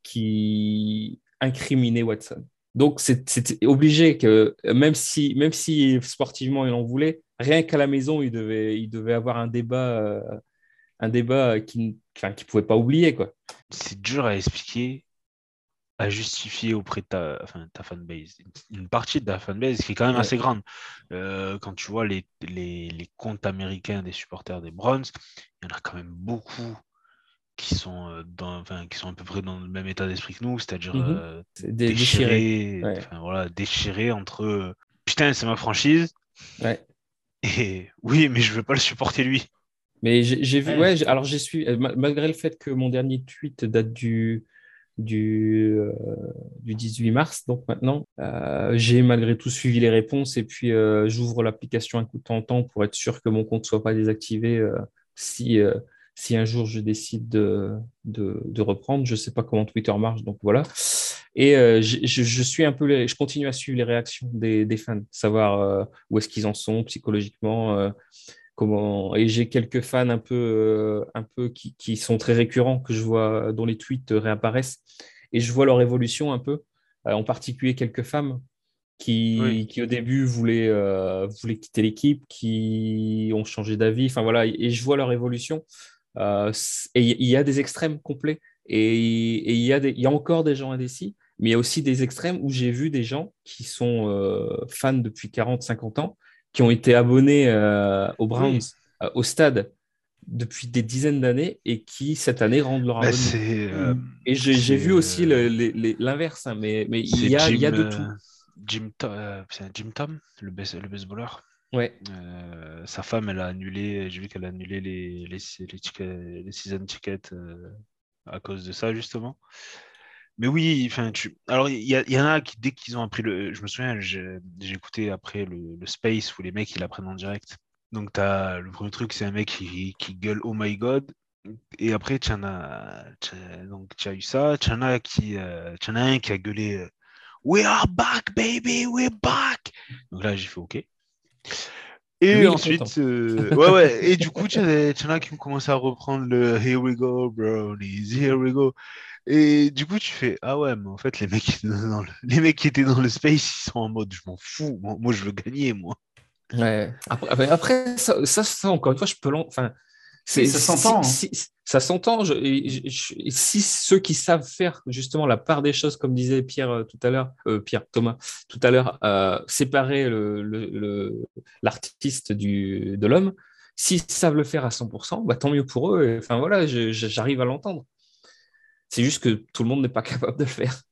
qui incriminait Watson. Donc, c'était obligé que, même si, même si sportivement il en voulait, rien qu'à la maison, il devait, il devait avoir un débat, euh, un débat qu'il ne pouvait pas oublier. quoi. C'est dur à expliquer, à justifier auprès de ta, enfin, ta fanbase. Une partie de ta fanbase qui est quand même assez grande. Euh, quand tu vois les, les, les, comptes américains des supporters des Browns, il y en a quand même beaucoup qui sont, euh, dans, enfin, qui sont à peu près dans le même état d'esprit que nous, c'est-à-dire euh, déchirés, voilà, déchirés entre putain, c'est ma franchise. Ouais. Et oui, mais je veux pas le supporter lui. Mais j'ai vu, ouais, alors j'ai suivi, malgré le fait que mon dernier tweet date du, du, du 18 mars, donc maintenant, j'ai malgré tout suivi les réponses et puis j'ouvre l'application un coup de temps en temps pour être sûr que mon compte soit pas désactivé si si un jour je décide de, de, reprendre. Je ne sais pas comment Twitter marche, donc voilà. Et euh, je, suis un peu, je continue à suivre les réactions des, des fans, savoir euh, où est-ce qu'ils en sont psychologiquement, euh, comment. Et j'ai quelques fans un peu, euh, un peu qui, qui sont très récurrents que je vois dont les tweets réapparaissent et je vois leur évolution un peu. Euh, en particulier quelques femmes qui, Oui. qui au début voulaient, euh, voulaient quitter l'équipe, qui ont changé d'avis. Enfin voilà, et je vois leur évolution. Euh, et il y a des extrêmes complets. Et il y, a des- il y a encore des gens indécis, mais il y a aussi des extrêmes où j'ai vu des gens qui sont euh, fans depuis 40, 50 ans, qui ont été abonnés euh, aux Browns, euh, au stade, depuis des dizaines d'années et qui, cette année, rendent leur Bah, abonnement. euh, Et j'ai vu aussi l'inverse, hein, mais, mais il y a, il Jim, y a de tout. Jim, Jim Tom, le, base- le baseballeur. Ouais. Euh, sa femme, elle a annulé, j'ai vu qu'elle a annulé les, les, les, tickets- les season tickets euh, à cause de ça, justement. Mais oui, enfin, tu... alors il y, en a qui, dès qu'ils ont appris le. Je me souviens, j'ai écouté après le, le Space où les mecs ils l'apprennent en direct. Donc, t'as... le premier truc, c'est un mec qui, qui gueule Oh my god. Et après, tu en as, donc, as eu ça. Tu en as qui, euh, en as un qui a gueulé euh, We are back, baby, we're back. Donc là, j'ai fait OK. Et ensuite, euh, ouais, ouais. Et du coup, tu en as tu en as qui ont commencé à reprendre le Here we go, brownies, here we go. Et du coup, tu fais Ah ouais, mais en fait, les mecs, qui étaient dans le, *laughs* les mecs qui étaient dans le space, ils sont en mode Je m'en fous, moi, moi, je veux gagner, moi. Ouais. Après, ça, ça, ça, encore une fois, je peux l'en. Enfin, Oui, ça s'entend, hein. si- si- ça s'entend. je- et je- je- et si ceux qui savent faire justement la part des choses, comme disait Pierre euh, tout à l'heure, euh, Pierre Thomas tout à l'heure, euh, séparer le, le- le- l'artiste du, de l'homme, s'ils savent le faire à 100%, bah, tant mieux pour eux. Enfin voilà, j'arrive à l'entendre. C'est juste que tout le monde n'est pas *laughs* capable de le faire.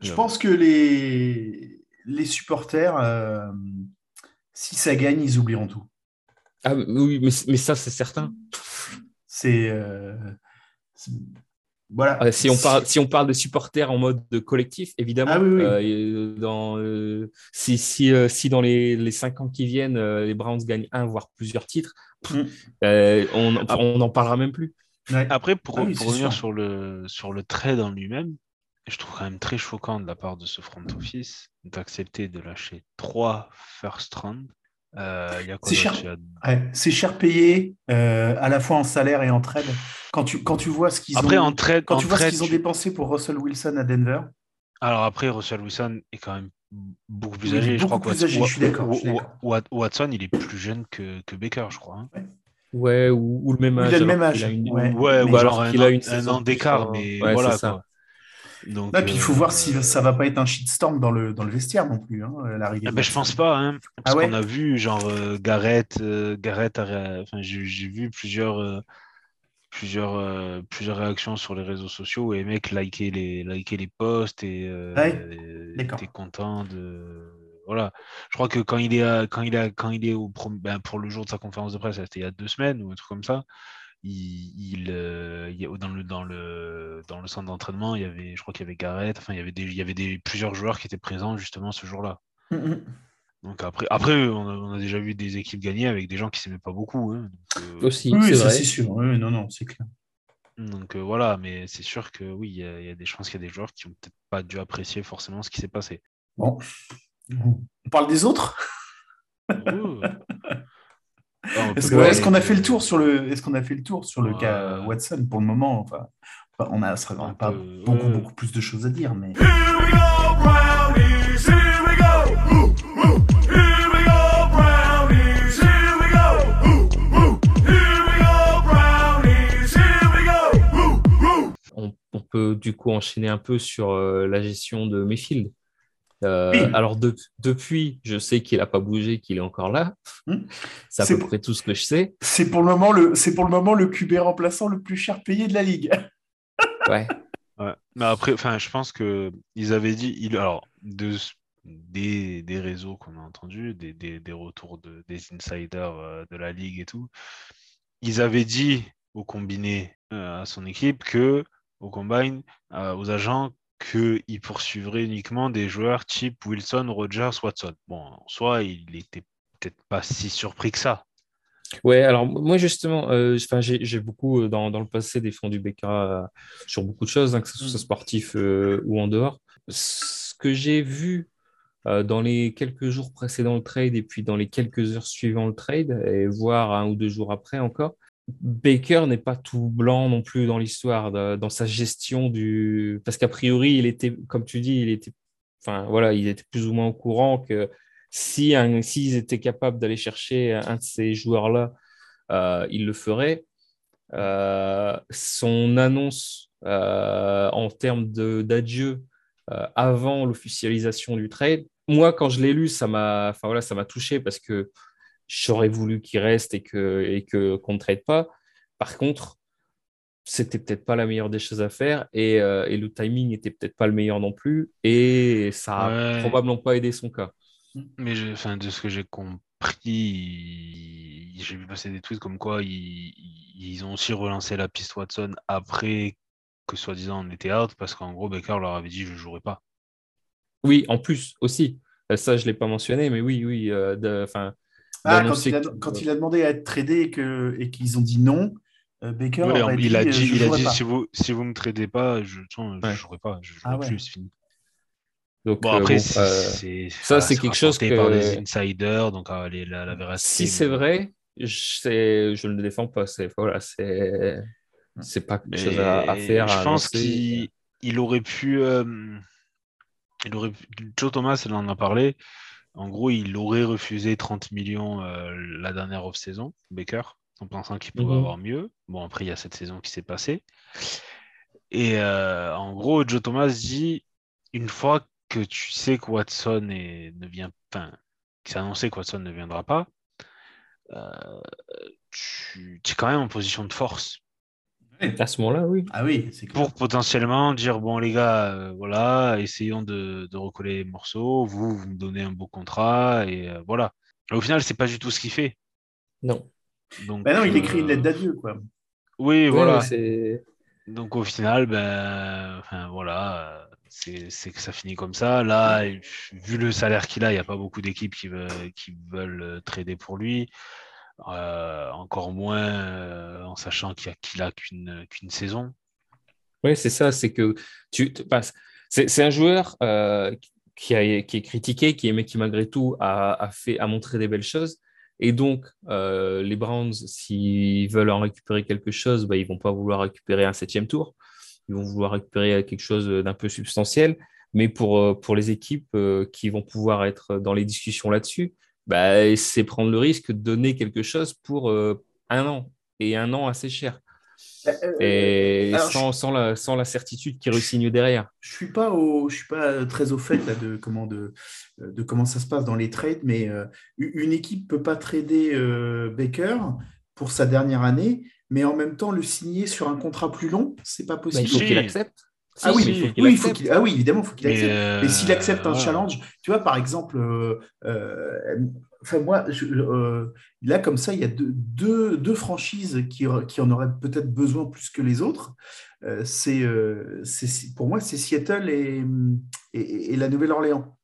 Je pense que les, les supporters, euh, si ça gagne, ils oublieront tout. Ah oui, mais, mais ça, c'est certain. C'est. euh, voilà. Ah, Si on, parle, si on parle de supporters en mode de collectif, évidemment, Ah oui, oui. euh, et dans, euh, si, si, euh, si dans les, les cinq ans qui viennent, euh, les Browns gagnent un, voire plusieurs titres, pff, Mm. on on n'en parlera même plus. Ouais. Après, pour, Ah oui, pour c'est revenir sûr. sur le, sur le trade en lui-même, je trouve quand même très choquant de la part de ce front office d'accepter de lâcher trois first round. Euh, C'est cher. Ouais, c'est cher payé, euh, à la fois en salaire et en trade. Quand tu, quand tu vois ce qu'ils ont, en trade, quand en tu vois ce trade, qu'ils ont tu- dépensé pour Russell Wilson à Denver, alors après, Russell Wilson est quand même beaucoup plus âgé. je crois plus âgé, je suis d'accord, Watson, il est plus jeune que, que Baker, je crois. hein. Ouais, ou, ou le même âge. il a le même âge, une- ouais. Ouais, ou alors qu'il a an- une un an d'écart, mais ouais, voilà ça. quoi. Donc, Non, puis il faut euh, voir si ça va pas être un shitstorm dans le, dans le vestiaire non plus, hein, l'arrivée Ah ben, je pense pas, hein, parce Ah ouais qu'on a vu genre euh, Garrett, euh, Garrett a ré- enfin, j'ai vu plusieurs, euh, plusieurs, euh, plusieurs réactions sur les réseaux sociaux et les mecs likaient les, likaient les posts et euh, Ouais, étaient contents de. Voilà. Je crois que quand il est, à- quand il a, quand il est au, ben, pour le jour de sa conférence de presse, c'était il y a deux semaines ou un truc comme ça. Il, il, euh, il dans le dans le dans le centre d'entraînement, il y avait, je crois qu'il y avait Garrett, enfin il y avait des, il y avait des plusieurs joueurs qui étaient présents justement ce jour-là. Mm, mm. Donc après, après on, a, on a déjà vu des équipes gagner avec des gens qui s'aimaient pas beaucoup. hein. Donc, euh, Aussi, Oui, c'est ça vrai. c'est sûr. Oui, non, non, c'est clair. donc, euh, voilà, mais c'est sûr que oui, il y, y a des chances qu'il y a des joueurs qui ont peut-être pas dû apprécier forcément ce qui s'est passé. Bon. On parle des autres *laughs* Est-ce qu'on a fait le tour sur le est-ce qu'on a fait le tour sur le Ouais. cas Watson pour le moment enfin, enfin, on a ça, on a Un pas beaucoup ouais. beaucoup plus de choses à dire mais Here we go, brownies, here we go. Ooh, ooh. Here we go, brownies, here we go. Ooh, ooh. Here we go, brownies, here we go. Ooh, ooh. on, on peut du coup enchaîner un peu sur euh, la gestion de Mayfield. Euh, Oui. Alors de- depuis, je sais qu'il n'a pas bougé, qu'il est encore là. Hmm. C'est à C'est peu pour- près tout ce que je sais. c'est pour le moment le c'est pour le moment le QB remplaçant le plus cher payé de la ligue. *laughs* Ouais. Ouais. Mais après, enfin, je pense que ils avaient dit, il, alors, de, des, des réseaux qu'on a entendus, des, des, des retours de, des insiders euh, de la ligue et tout, ils avaient dit au combiné euh, à son équipe que, au combine, euh, aux agents, qu'ils poursuivraient uniquement des joueurs type Wilson, Rogers, Watson. Bon, en soi, il était peut-être pas si surpris que ça. Ouais, alors moi justement, euh, enfin, j'ai beaucoup euh, dans, dans le passé défendu Becca euh, sur beaucoup de choses, hein, que ce soit Mm. sportif euh, ou en dehors. ce que j'ai vu euh, dans les quelques jours précédant le trade et puis dans les quelques heures suivant le trade, et voire un ou deux jours après encore, Baker n'est pas tout blanc non plus dans l'histoire, de- dans sa gestion du. Parce qu'a priori, il était, comme tu dis, il était, enfin voilà, il était plus ou moins au courant que si s'ils étaient capables d'aller chercher un de ces joueurs-là, euh, il le ferait. Euh, son annonce euh, en termes d'adieu euh, avant l'officialisation du trade, moi, quand je l'ai lu, ça m'a, enfin voilà, ça m'a touché parce que j'aurais voulu qu'il reste et que et que qu'on ne trade pas. Par contre, c'était peut-être pas la meilleure des choses à faire et, euh, et le timing était peut-être pas le meilleur non plus et ça a Ouais. probablement pas aidé son cas. Mais je- enfin, de ce que j'ai compris, j'ai vu passer des tweets comme quoi ils, ils ont aussi relancé la piste Watson après que soi-disant on était out parce qu'en gros Baker leur avait dit je jouerai pas. Oui, en plus aussi. Euh, Ça, je l'ai pas mentionné, mais oui, oui. euh, Enfin, Ah, quand il, a, quand il a demandé à être tradé et qu'ils ont dit non, euh, Baker Ouais, aurait il a euh, dit, je il a dit pas. si vous si vous me tradez pas, je ne Ouais. jouerai pas, je jouerai Ah ouais. plus, c'est fini. Donc, Bon euh, après bon, c'est euh, ça, c'est quelque chose que- par des insiders donc euh, les- la, la véracité. si c'est vrai, je, ne le défends pas. C'est voilà, c'est c'est pas quelque chose à, à faire. Je à pense qu'il il aurait pu. euh, il aurait pu- Joe Thomas, elle en a parlé. En gros, il aurait refusé 30 millions euh, la dernière off-saison, Baker, en pensant qu'il pouvait Mhm. avoir mieux. Bon, après, il y a cette saison qui s'est passée. Et euh, en gros, Joe Thomas dit une fois que tu sais que Watson est- ne vient que c'est annoncé que Watson ne viendra pas, euh, tu, tu es quand même en position de force À ce moment-là, oui. Ah oui, c'est pour potentiellement dire bon les gars euh, voilà essayons de, de recoller les morceaux vous vous me donnez un beau contrat et euh, voilà Et au final c'est pas du tout ce qu'il fait Non. donc Bah non, il euh, écrit une lettre d'adieu, quoi. oui Ouais, voilà c'est donc au final ben enfin voilà euh, c'est que ça finit comme ça là vu le salaire qu'il a il n'y a pas beaucoup d'équipes qui veulent qui veulent euh, trader pour lui Euh, encore moins euh, en sachant qu'il a qu'il a qu'une qu'une saison Oui, c'est ça, c'est que tu passes. C'est un joueur euh, qui, est critiqué, qui est, mais qui malgré tout a, fait, a montré des belles choses. Et donc, les Browns, s'ils veulent en récupérer quelque chose, bah, ils vont pas vouloir récupérer un septième tour. Ils vont vouloir récupérer quelque chose d'un peu substantiel. Mais pour, pour les équipes qui vont pouvoir être dans les discussions là-dessus, bah, c'est prendre le risque de donner quelque chose pour euh, un an. Et un an assez cher. Euh, Et alors, sans, sans, la, sans la certitude qu'il re-signe derrière. Je suis pas au, je suis pas très au fait là, de comment de, de comment ça se passe dans les trades, mais euh, une équipe peut pas trader euh, Baker pour sa dernière année, mais en même temps le signer sur un contrat plus long, c'est pas Bah, possible. il faut Si. qu'il accepte. Ah oui, si, faut- il oui, faut ah oui, évidemment, faut qu'il accepte. euh, Mais s'il accepte un challenge, tu vois, par exemple, euh, euh, enfin moi, je- euh, là comme ça, il y a deux, deux, deux franchises qui, qui en auraient peut-être besoin plus que les autres. Euh, c'est, euh, c'est- pour moi, c'est Seattle et, et, et la Nouvelle-Orléans.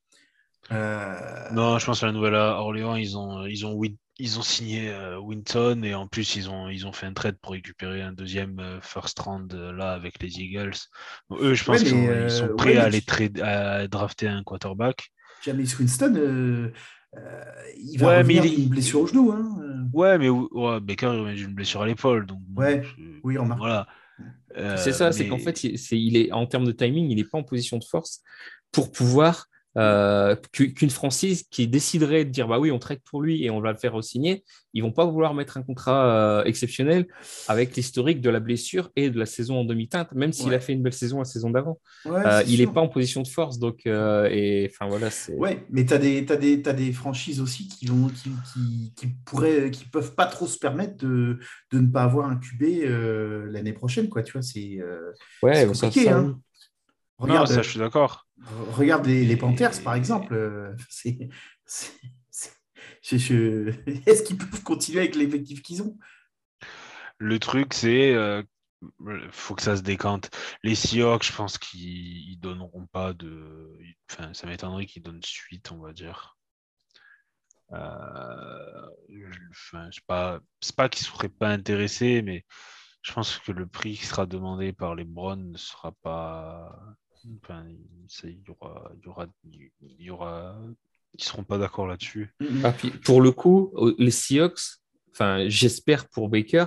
Euh, Non, je pense que la Nouvelle-Orléans, ils ont, ils ont, Win- ils ont signé euh, Winton et en plus, ils ont, ils ont fait un trade pour récupérer un deuxième euh, first round euh, là avec les Eagles. Donc, eux, je pense Ouais, qu'ils sont, euh, sont prêts à aller trade- à drafter un quarterback. James Winston, euh, euh, il va Ouais, revenir mais il- d'une blessure au genou. Hein. Ouais, mais ouais, Baker, il revient d'une blessure à l'épaule. Donc, Ouais, c'est- oui, remarque. Voilà. Euh, c'est ça, c'est qu'en fait, il est, en termes de timing, il n'est pas en position de force pour pouvoir euh, qu'u- qu'une franchise qui déciderait de dire bah oui, on trade pour lui et on va le faire re-signer, ils vont pas vouloir mettre un contrat euh, exceptionnel avec l'historique de la blessure et de la saison en demi-teinte, même s'il Ouais. a fait une belle saison la saison d'avant. Ouais, Euh, il n'est pas en position de force, donc et enfin voilà, c'est. Ouais, mais tu as des, t'as des, t'as des franchises aussi qui, vont, qui, qui, qui pourraient, qui peuvent pas trop se permettre de, de ne pas avoir un QB l'année prochaine. Quoi, tu vois, c'est Ouais, ça- compliqué. ça, hein. Non, ça, je suis d'accord. regarde les, les Panthers, par exemple. euh, c'est- c'est- c'est- je- *laughs* Est-ce qu'ils peuvent continuer avec l'effectif qu'ils ont? Le truc, c'est euh, faut que ça se décante. Les Seahawks, je pense qu'ils ils donneront pas de. Enfin, ça m'étonnerait qu'ils donnent suite, on va dire. Euh, Enfin, sais pas, c'est pas qu'ils seraient pas intéressés, mais je pense que le prix qui sera demandé par les Browns ne sera pas Enfin, il y aura, il y aura, il y aura, ils seront pas d'accord là-dessus. Ah, puis pour le coup, les Seahawks, enfin, j'espère pour Baker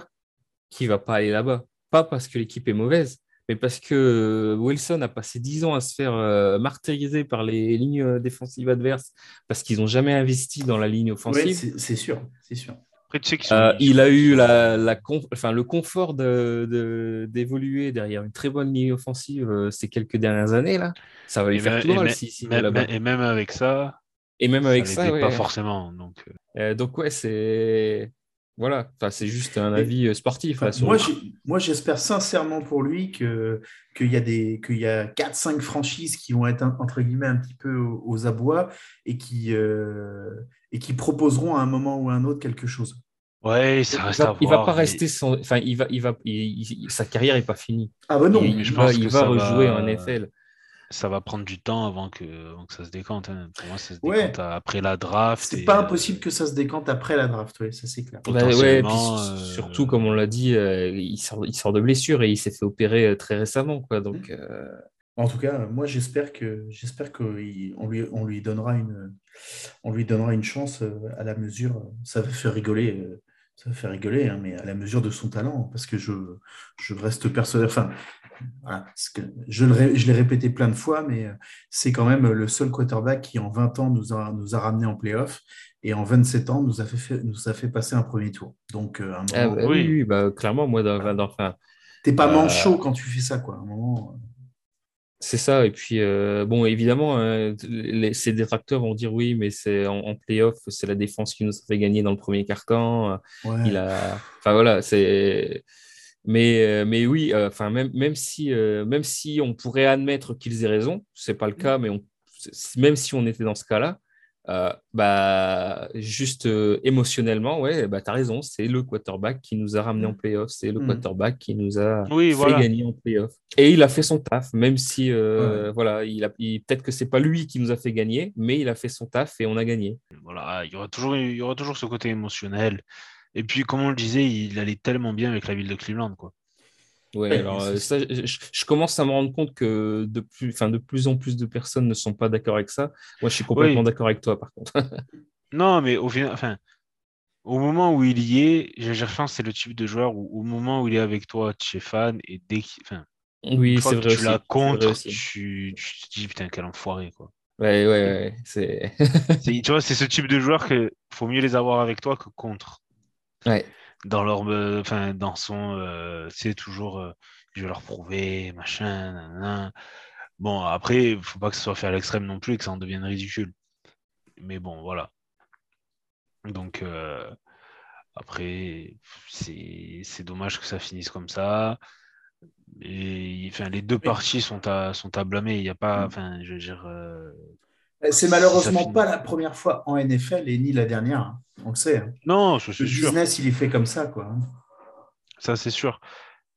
qu'il va pas aller là-bas. Pas parce que l'équipe est mauvaise, mais parce que euh, Wilson a passé 10 ans à se faire euh, martyriser par les lignes euh, défensives adverses parce qu'ils n'ont jamais investi dans la ligne Ouais, offensive. c'est c'est sûr, c'est sûr. Après, tu sais qu'ils sont- Euh, il a eu la, enfin, le confort de- de- d'évoluer derrière une très bonne ligne offensive euh, ces quelques dernières années. là. Ça va lui Et faire même- tout drôle même- et même avec ça, Et même avec ça ouais. pas forcément. Donc, Euh, donc ouais, c'est voilà, enfin, c'est juste un avis euh, sportif. là, Enfin, sur moi, j'espère sincèrement pour lui que qu'il y a des qu'il y a 4-5 franchises qui vont être un- entre guillemets un petit peu aux, abois et qui euh, et qui proposeront à un moment ou à un autre quelque chose. ouais, il ça reste va, à il va pas mais- rester sans, enfin, il va, il va, il- il- sa carrière est pas finie. Ah bah non. il, mais je il va, il va ça rejouer va- en NFL. Ça va prendre du temps avant que, avant que ça se décante. hein. Pour moi, ça se Ouais. décante après la draft. C'est et, pas euh, impossible que ça se décante après la draft, ouais, ça c'est clair. Bah ouais, puis euh, surtout comme on l'a dit, euh, il, sort, il sort de blessure et il s'est fait opérer très récemment, quoi. Donc euh, En tout cas, moi j'espère que j'espère qu'on lui on lui donnera une on lui donnera une chance à la mesure. Ça va faire rigoler, ça va faire rigoler, hein, mais à la mesure de son talent, parce que je je reste persuadé. Enfin, voilà, parce que je l'ai répété plein de fois, mais euh, c'est quand même le seul quarterback qui en 20 ans nous a nous a ramené en playoff et en 27 ans nous a fait, fait- nous a fait passer un premier tour. Donc euh, un ah, moment, bah oui. oui, oui, bah, clairement, moi, dans, dans- enfin, t'es pas euh, manchot quand tu fais ça, quoi. À un moment, C'est ça. Et puis, euh, bon, évidemment, hein, les, ces détracteurs vont dire oui, mais c'est en, en playoff, c'est la défense qui nous a fait gagner dans le premier quart-temps. ouais. Il a, enfin voilà, c'est. Mais, euh, mais oui, euh, enfin même, même si, euh, même si on pourrait admettre qu'ils aient raison, c'est pas le cas, mais on, même si on était dans ce cas-là, euh, bah juste euh, émotionnellement, ouais, bah t'as raison, c'est le quarterback qui nous a ramené en playoff, c'est le Mm. quarterback qui nous a Oui, fait voilà. gagner en playoff. Et il a fait son taf, même si euh, voilà, il a, peut-être que c'est pas lui qui nous a fait gagner, mais il a fait son taf et on a gagné. Voilà, il y aura toujours, il y aura toujours ce côté émotionnel. Et puis, comme on le disait, il allait tellement bien avec la ville de Cleveland, quoi. Ouais, Ouais, alors euh, ça, je, je commence à me rendre compte que de plus, enfin, de plus en plus de personnes ne sont pas d'accord avec ça. Moi, je suis complètement Oui. d'accord avec toi, par contre. *laughs* Non, mais au final, enfin, au moment où il y est, l'impression que c'est le type de joueur où, au moment où il est avec toi, tu es fan, et dès qu'il, enfin, oui, c'est que vrai tu aussi. contre, aussi. tu, tu te dis, putain, quel enfoiré, quoi. Ouais, ouais, ouais, c'est. C'est- Tu vois, c'est ce type de joueur que faut mieux les avoir avec toi que contre. Ouais. Dans leur, euh, enfin, dans son, euh, c'est toujours, euh, je vais leur prouver, machin, nanana. Bon, après, il faut pas que ce soit fait à l'extrême non plus et que ça en devienne ridicule. Mais bon, voilà. Donc, euh, après, c'est c'est dommage que ça finisse comme ça. Et, enfin, les deux parties sont à, sont à blâmer. Il n'y a pas, enfin, je veux dire, euh, C'est Ça malheureusement pas la première fois en NFL et ni la dernière. hein. On le sait. hein. non, Le c'est sûr. business, il est fait comme ça, quoi. hein. Ça, c'est sûr.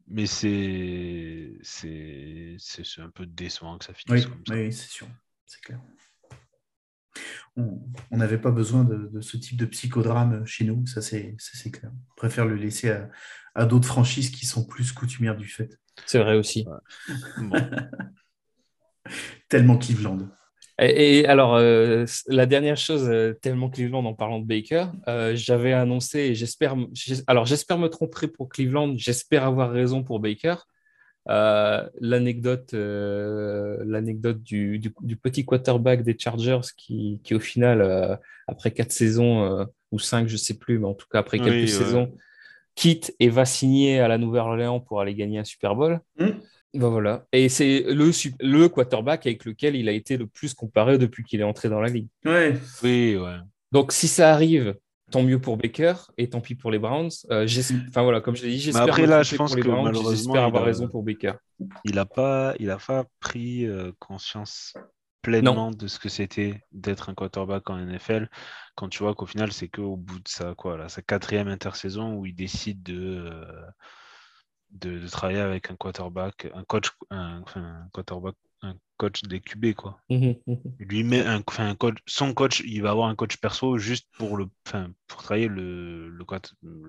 Mais c'est c'est c'est c'est un peu décevant que ça finisse Oui, comme ça. oui, c'est sûr. C'est clair. On n'avait pas besoin de, de ce type de psychodrame chez nous, ça c'est ça, c'est clair. On préfère le laisser à, à d'autres franchises qui sont plus coutumières du fait. C'est vrai aussi. Bon. *laughs* Tellement Cleveland. Et, et alors, euh, la dernière chose, euh, tellement Cleveland en parlant de Baker, euh, j'avais annoncé, et j'espère, j'es- alors j'espère me tromper pour Cleveland, j'espère avoir raison pour Baker. Euh, l'anecdote, l'anecdote du, du, du petit quarterback des Chargers qui, qui au final, après quatre saisons ou cinq, je sais plus, mais en tout cas après Oui, quelques ouais. saisons, quitte et va signer à la Nouvelle-Orléans pour aller gagner un Super Bowl. Hmm. Ben voilà. Et c'est le, quarterback avec lequel il a été le plus comparé depuis qu'il est entré dans la ligue. Ouais. Oui, ouais. Donc si ça arrive, tant mieux pour Baker et tant pis pour les Browns. Euh, j'es- Enfin voilà, comme je l'ai dit, j'espère après, me là, tromper je pense pour les que Browns, malheureusement, j'espère avoir il a- raison pour Baker. Il a pas il a pas pris euh, conscience pleinement de ce que c'était d'être un quarterback en NFL quand tu vois qu'au final c'est qu'au bout de sa quoi là, sa quatrième intersaison où il décide de euh, de, de travailler avec un quarterback, un coach, un, enfin, un quarterback, un coach des QB quoi. Mhm, mhm. Il lui met un, enfin, un coach, son coach, il va avoir un coach perso juste pour le, enfin, pour travailler le, le,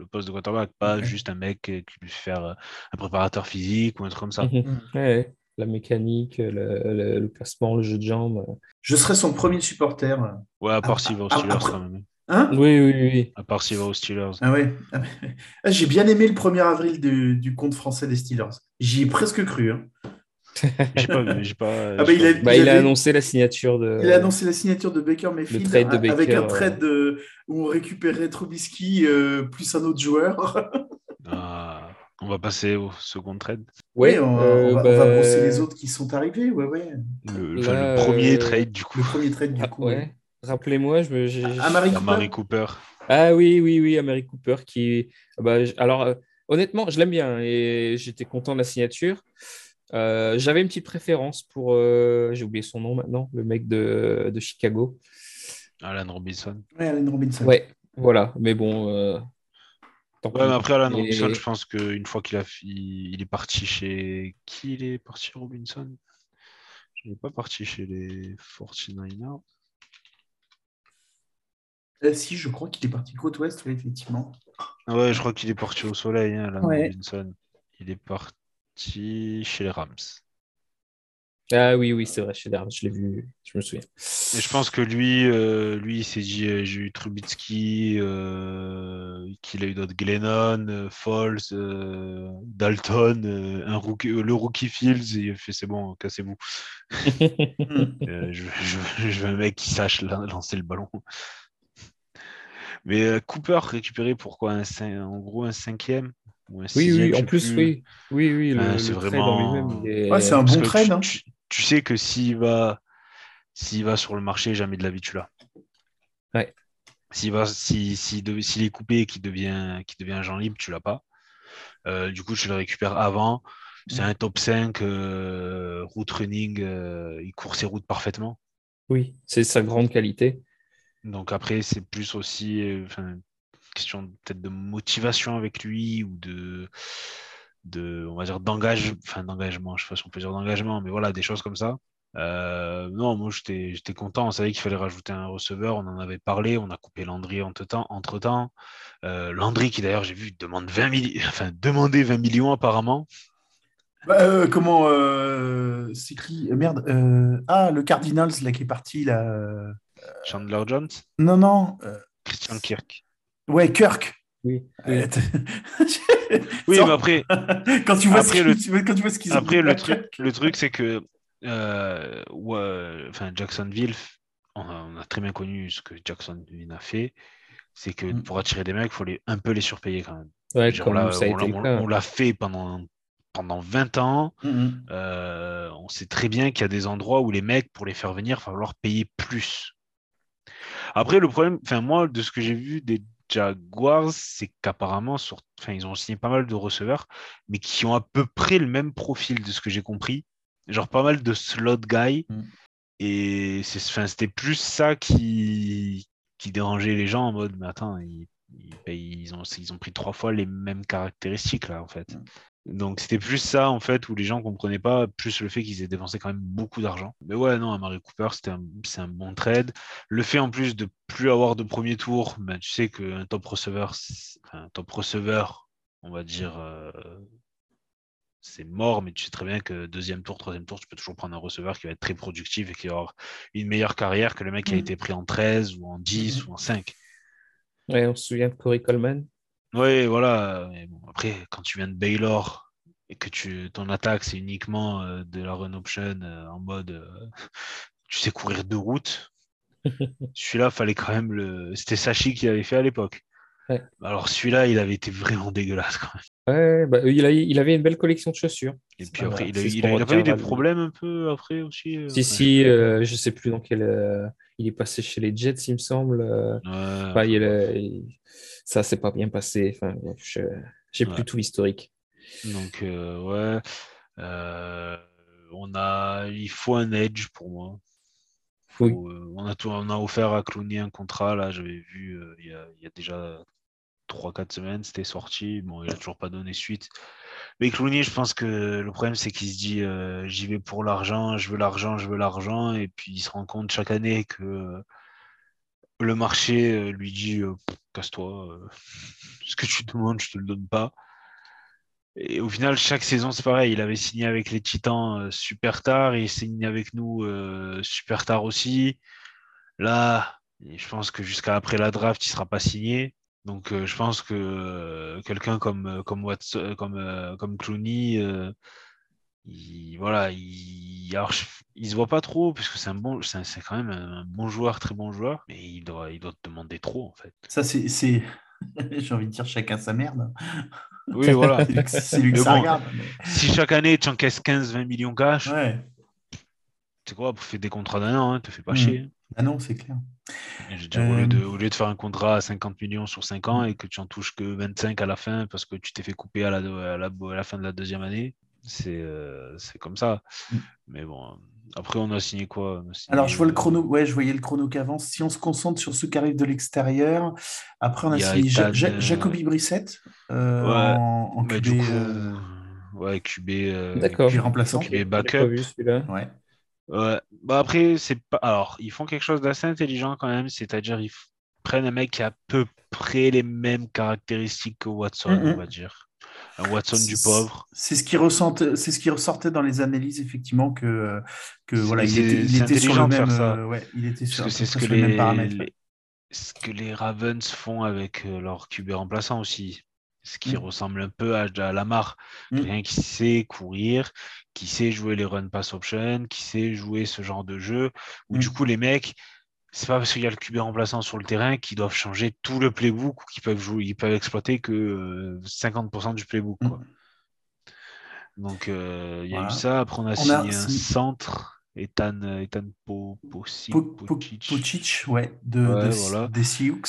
poste de quarterback, pas Ouais. juste un mec euh, qui lui fait faire euh, un préparateur physique ou un truc comme ça. Ouais, ouais. La mécanique, le, le- le placement, le jeu de jambes. Je serai son premier supporter. Ouais, à part s'il va aux Steelers quand même. Hein Oui, oui, oui. À part s'il va aux Steelers. Ah ouais. Ah, ah, J'ai bien aimé le 1er avril du, du compte français des Steelers. J'y ai presque cru. hein. *laughs* J'ai pas vu, j'ai pas. Ah bah, j'ai il a- vu. Bah, il a avait- annoncé la signature de. Il a annoncé la signature de Baker Mayfield Le trade de avec un trade où on récupérait Trubisky euh, plus un autre joueur. *laughs* Ah, on va passer au second trade. Ouais, Oui, on, va- euh, on va, bah, on va brosser les autres qui sont arrivés. Ouais, ouais. Le, Là, enfin, le premier euh, trade du coup. Le premier trade du ah, coup. ouais. Rappelez-moi, je me. j'ai- j'ai- Amari Amari Cooper. Cooper. Ah oui, oui, oui, Amari Cooper qui. bah, j- alors, euh, honnêtement, je l'aime bien et j'étais content de la signature. Euh, J'avais une petite préférence pour. euh, J'ai oublié son nom maintenant, le mec de, de Chicago. Alan Robinson. Ouais, Allen Robinson. Ouais, voilà. Mais bon. euh, Ouais, mais après Alan Et- Robinson, je pense qu'une fois qu'il a fi- il est parti chez. Qui il est parti Robinson? Il n'est pas parti chez les 49ers. Euh, si, je crois qu'il est parti côte ouest, ouais, effectivement. Ah Ouais, je crois qu'il est parti au soleil, hein, Alan Ouais. Robinson. Il est parti chez les Rams. Ah oui, oui, c'est vrai, chez Darn, je l'ai vu, je me souviens. Et je pense que lui, euh, lui, il s'est dit, euh, j'ai eu Trubitsky, euh, qu'il a eu d'autres Glennon, euh, Foles, euh, Dalton, euh, un rookie, euh, le rookie Fields, et il a fait c'est bon, cassez-vous. *laughs* Je, je- je veux un mec qui sache lan- lancer le ballon. Mais euh, Cooper récupéré pour quoi un cin- En gros, un cinquième ou un Oui, sixième, oui, en plus, plus. oui. Oui, oui, le c'est vraiment- Ouais, c'est un Parce bon trade. tu- hein. Tu, tu sais que s'il va, s'il va sur le marché, jamais de la vie tu l'as. Ouais. S'il va, si, s'il est coupé et qu'il devient, qu'il devient agent libre, tu l'as pas. Euh, du coup, tu le récupères avant. C'est un top 5 euh, route running. euh, il court ses routes parfaitement. Oui, c'est sa grande qualité. Donc après, c'est plus aussi euh, question peut-être de motivation avec lui ou de, de on va dire d'engagement, enfin d'engagement, je sais pas si on peut dire d'engagement, mais voilà, des choses comme ça. Euh, non, moi j'étais content. On savait qu'il fallait rajouter un receveur. On en avait parlé. On a coupé Landry entre temps. Entre temps. Landry qui d'ailleurs j'ai vu demande 20 millions, enfin demander 20 millions apparemment. Bah, euh, comment euh, c'est Euh, Merde. euh, ah, le Cardinals là, qui est parti. Là. Chandler Jones, Non, non. euh, Christian Kirk. Ouais, Kirk. Oui. Euh, *laughs* Oui, mais après, *laughs* quand tu vois après, ce le- qu'ils- quand tu vois ce qu'ils ont Après, dit, le truc, le truc c'est que euh, ouais, enfin, Jacksonville, on a, on a très bien connu ce que Jacksonville a fait. C'est que Mm. pour attirer des mecs, il faut les, un peu les surpayer quand même. Ouais, Genre on l'a- fait pendant, pendant 20 ans. Mhm. Euh, on sait très bien qu'il y a des endroits où les mecs, pour les faire venir, il va falloir payer plus. Après, le problème, enfin, moi, de ce que j'ai vu des Jaguars, c'est qu'apparemment, sur... enfin, ils ont signé pas mal de receveurs, mais qui ont à peu près le même profil de ce que j'ai compris. Genre pas mal de slot guys. Mm. Et c'est, enfin, c'était plus ça qui... qui dérangeait les gens en mode, mais attends, ils, ils ont, ils ont pris trois fois les mêmes caractéristiques là, en fait. Mm. Donc c'était plus ça en fait où les gens comprenaient pas, plus le fait qu'ils aient dépensé quand même beaucoup d'argent. Mais ouais, non, Amari Cooper, c'était un, c'est un bon trade. Le fait en plus de plus avoir de premier tour, ben, tu sais qu'un top receveur, un top receveur, on va dire, euh, c'est mort, mais tu sais très bien que deuxième tour, troisième tour, tu peux toujours prendre un receveur qui va être très productif et qui va avoir une meilleure carrière que le mec qui a Mhm. été pris en 13 ou en 10 Mhm. ou en 5. Ouais, on se souvient de Corey Coleman. Oui, voilà. Mais bon, après, quand tu viens de Baylor et que tu, ton attaque, c'est uniquement euh, de la run option euh, en mode euh, *laughs* tu sais courir deux routes, *laughs* celui-là, fallait quand même le. C'était Sachi qui l'avait fait à l'époque. Ouais. Alors celui-là, il avait été vraiment dégueulasse quand même. Ouais, bah, il, a, il avait une belle collection de chaussures. Et puis pas après, il a, eu- ce il a- qu'on il a pas eu des problèmes un peu après aussi. Si, si, euh, je sais plus dans quel. euh, il est passé chez les Jets, il me semble. euh, ouais, enfin, il, il- ça s'est pas bien passé. Enfin, je j'ai Ouais. plus tout l'historique. Donc euh, ouais, Euh, on a, il faut un edge pour moi. Faut, Oui. euh, on, a tout- on a offert à Clooney un contrat, là, j'avais vu il y, a, il y a déjà 3-4 semaines, c'était sorti. Bon, il a toujours pas donné suite. Mais Clooney, je pense que le problème, c'est qu'il se dit euh, j'y vais pour l'argent, je veux l'argent, je veux l'argent. Et puis il se rend compte chaque année que euh, le marché euh, lui dit casse-toi, *laughs* ce que tu demandes, je te le donne pas. Et au final, chaque saison, c'est pareil. Il avait signé avec les Titans super tard, il signe avec nous super tard aussi. Là, je pense que jusqu'à après la draft, il ne sera pas signé. Donc, euh, je pense que euh, quelqu'un comme, euh, comme, Watson, comme, euh, comme Clooney, il, voilà, il, alors, je- il se voit pas trop, puisque c'est un bon, c'est quand même un bon joueur, très bon joueur, mais il doit, il doit te demander trop, en fait. Ça, c'est. c'est- *laughs* J'ai envie de dire chacun sa merde. Oui, voilà. *laughs* C'est lui que- ça bon. regarde. mais- si chaque année, tu encaisses 15-20 millions cash, Ouais. c'est quoi, pour faire des contrats d'un an, hein, te fais pas Mhm. chier. Ah non, c'est clair. Je dire, au, lieu Euh, de, au lieu de faire un contrat à 50 millions sur 5 ans et que tu en touches que 25 à la fin parce que tu t'es fait couper à la, à la, à la fin de la deuxième année, c'est euh, c'est comme ça. Mm. Mais bon, euh, après, on a signé quoi? On a signé, Alors, je vois le euh, chrono. Ouais, je voyais le chrono qui avance. Si on se concentre sur ceux qui arrivent de l'extérieur, après, on a signé Ja- Ethan, Ja- euh, Jacoby Brissett euh, Ouais, en, en bah, QB. du coup, euh, ouais, QB, euh, D'accord. QB remplaçant. QB backup. vu. Ouais. Ouais. Bah après, c'est pas. Alors, ils font quelque chose d'assez intelligent quand même, c'est-à-dire ils prennent un mec qui a à peu près les mêmes caractéristiques que Watson, on va dire. Un Watson du pauvre. C'est ce qui ressentait, c'est ce qui ressortait dans les analyses effectivement que que voilà, il était, il était sur le intelligent de même, faire ça. euh, ouais, il était sur, c'est ce que les- ce que les Ravens font avec euh, leur QB remplaçant aussi. Ce qui Mm. ressemble un peu à, à Lamar. Mm. Quelqu'un qui sait courir, qui sait jouer les run pass option, qui sait jouer ce genre de jeu. Où Mm. du coup, les mecs, c'est pas parce qu'il y a le QB remplaçant sur le terrain qu'ils doivent changer tout le playbook ou qu'ils peuvent jouer, ils peuvent exploiter que euh, 50% du playbook. Mm. Quoi. Donc, euh, il y a eu ça. Après, on a On a signé un centre, Ethan, euh, Ethan Po- Po- Po- Pocic. Pocic, ouais, de, Ouais, de- voilà. des Sioux.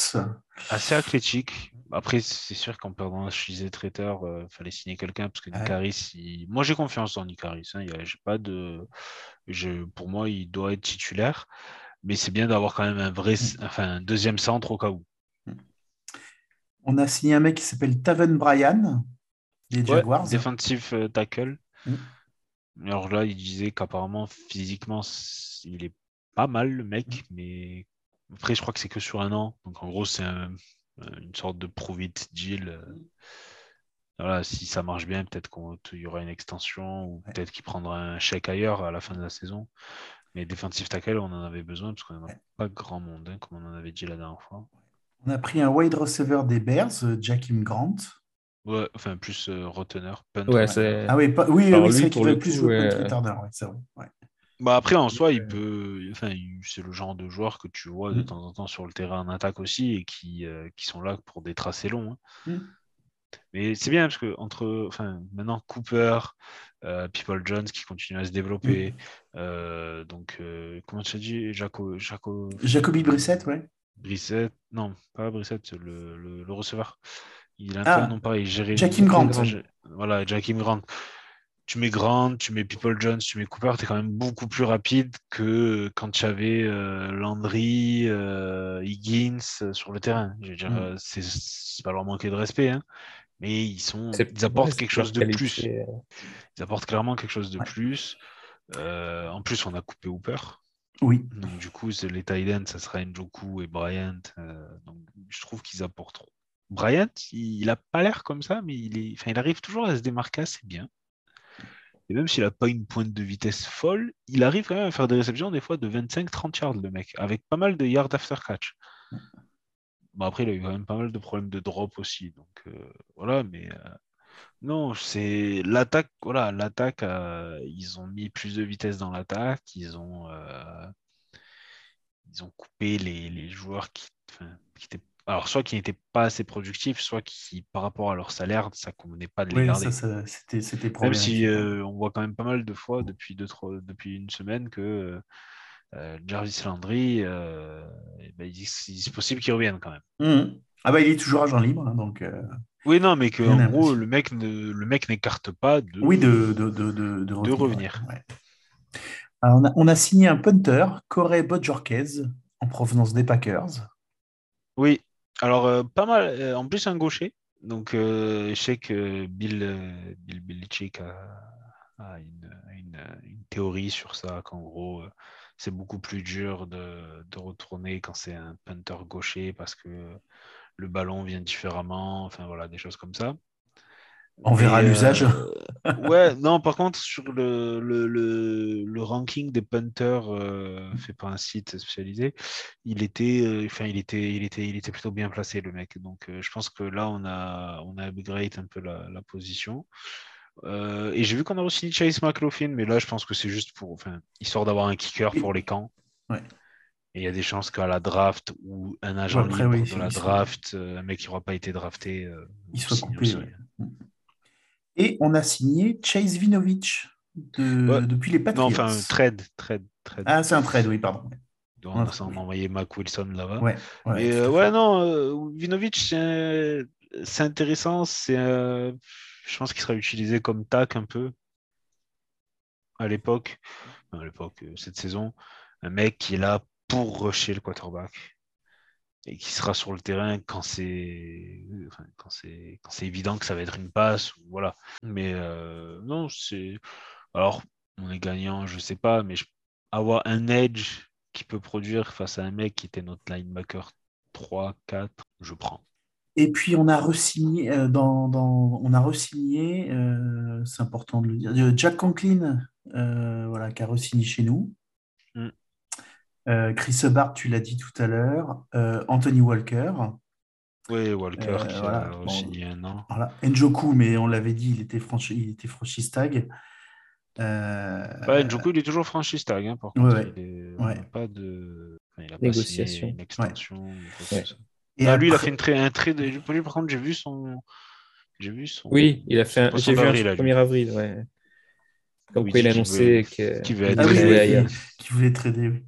assez athlétique. Après, c'est sûr qu'en perdant chez les traiteurs, il fallait signer quelqu'un parce que Ouais. Harris, il- moi j'ai confiance en Nick Harris. hein, il a- pas de... je- Pour moi, il doit être titulaire, mais c'est bien d'avoir quand même un vrai, Mm. enfin, un deuxième centre au cas où. On a signé un mec qui s'appelle Taven Bryan des Jaguars. défensif euh, tackle. Mm. Alors là, il disait qu'apparemment, physiquement, il est pas mal le Mm. mec, mais après, je crois que c'est que sur un an. Donc en gros, c'est un- une sorte de prove it deal. euh. Voilà, si ça marche bien, peut-être qu'il y aura une extension ou Ouais. peut-être qu'il prendra un chèque ailleurs à la fin de la saison. Mais défensif tackle, on en avait besoin parce qu'on n'a Ouais. pas grand monde, hein, comme on en avait dit la dernière fois. On a pris un wide receiver des Bears, euh, Jakim Grant. Ouais, enfin, plus euh, reteneur, punt Ouais. Ah oui, pas- oui, c'est vrai qu'il va le plus jouer punt returner, c'est vrai. Bah après, en soi, il peut. Enfin, c'est le genre de joueur que tu vois de Mm. temps en temps sur le terrain en attaque aussi et qui, euh, qui sont là pour des tracés longs. hein. Mm. Mais c'est bien parce que entre. Enfin, maintenant, Cooper, euh, People Jones qui continue à se développer. euh, donc, comment tu as dit Jaco, Jaco, Jacoby Brissett, ouais. Brissett. Non, pas Brissett, le, le, le receveur. Il a un Ah, nom pareil. Jakim Grant. Voilà, Jakim Grant. Tu mets Grant, tu mets People Jones, tu mets Cooper, tu es quand même beaucoup plus rapide que quand tu avais euh, Landry, euh, Higgins euh, sur le terrain. Je veux dire, Mm. c'est pas leur manquer de respect, hein, mais ils, sont, ils apportent quelque chose de qualité, plus. Ils apportent clairement quelque chose de Ouais. plus. Euh, en plus, on a coupé Hooper. Oui. Donc, du coup, les ends, ça sera Njoku et Bryant. donc, je trouve qu'ils apportent trop. Bryant, il, il a pas l'air comme ça, mais il, est, enfin, il arrive toujours à se démarquer assez bien. Et même s'il n'a pas une pointe de vitesse folle, il arrive quand même à faire des réceptions des fois de 25-30 yards, le mec, avec pas mal de yards after catch. Bon, après, il a eu quand même pas mal de problèmes de drop aussi. Donc, euh, voilà, mais euh, non, c'est l'attaque. Voilà, l'attaque, euh, ils ont mis plus de vitesse dans l'attaque. Ils ont, ils ont coupé les, les joueurs qui, enfin, qui étaient, alors soit qui n'étaient pas assez productifs, soit qui, par rapport à leur salaire, ça convenait pas de les Oui, garder. ça, ça, c'était, Même si euh, on voit quand même pas mal de fois depuis, deux, trois- depuis une semaine que euh, Jarvis Landry, euh, ben, il c'est possible qu'il revienne quand même. Mhm. Ah bah il est toujours agent libre, hein, donc euh, Oui, non, mais que en gros, le mec ne, le mec n'écarte pas de. oui, de, de, de, de, revenir. revenir. ouais, ouais. Alors, on, a, on a signé un punter, Corey Bodjorquez, en provenance des Packers. Oui, alors euh, pas mal. euh, en plus, un gaucher. Donc, euh, je sais que Bill, Bill Belichick a, une, théorie sur ça, qu'en gros, c'est beaucoup plus dur de retourner quand c'est un punter gaucher parce que le ballon vient différemment, enfin voilà, des choses comme ça. On verra l'usage. euh, *laughs* ouais, non, par contre, sur le, le, le, le ranking des punters euh, fait par un site spécialisé, il était, euh, enfin, il était, il était, il était plutôt bien placé, le mec. Donc, euh, je pense que là, on a, on a upgrade un peu la, la position. Euh, et j'ai vu qu'on a aussi Chase McLaughlin, mais là, je pense que c'est juste pour, enfin, histoire d'avoir un kicker pour les camps. Ouais. Et il y a des chances qu'à la draft ou un agent après, libre oui, de la draft, euh, un mec qui n'aura pas été drafté, euh, Il soit coupé. aussi. ouais. Et on a signé Chase Vinovich de- Ouais. depuis les Patriots. Non, enfin, trade, trade, trade. Ah, c'est un trade, oui, pardon. Donc, on a envoyé Mac Wilson là-bas. Ouais, ouais, euh, ouais, non, euh, Vinovic, c'est c'est intéressant. C'est, euh, je pense qu'il sera utilisé comme tac un peu à l'époque. Enfin, à l'époque, cette saison. Un mec qui est là pour rusher le quarterback et qui sera sur le terrain quand c'est enfin, quand c'est quand c'est évident que ça va être une passe. Voilà. Mais euh, non, c'est. Alors, on est gagnant, je sais pas, mais avoir un edge qui peut produire face à un mec qui était notre linebacker 3, 4, je prends. Et puis on a resigné, euh, dans, dans- on a resigné, euh, c'est important de le dire, euh, Jack Conklin, euh, voilà, qui a resigné chez nous. Euh, Chris Hubbard, tu l'as dit tout à l'heure. Euh, Anthony Walker. Oui, Walker Euh, qui voilà, a signé un an. Voilà. Njoku, mais on l'avait dit, il était, franchi, il était franchise tag. Euh, Njoku, il est toujours franchise tag, hein, par Ouais, contre. ouais. Il on Ouais. n'a pas de. il a Négociation. une extension. que Ouais. et Ah, lui, il a fait une très, un trait de. Lui, par contre, j'ai vu son. J'ai vu son. Oui, il a fait un... J'ai vu poisson un d'avril, truc là, lui. 1er avril, ouais. Comme Oui, quoi il a qui annoncé que- qui qu'il Ah oui, oui, qui voulait trader, oui.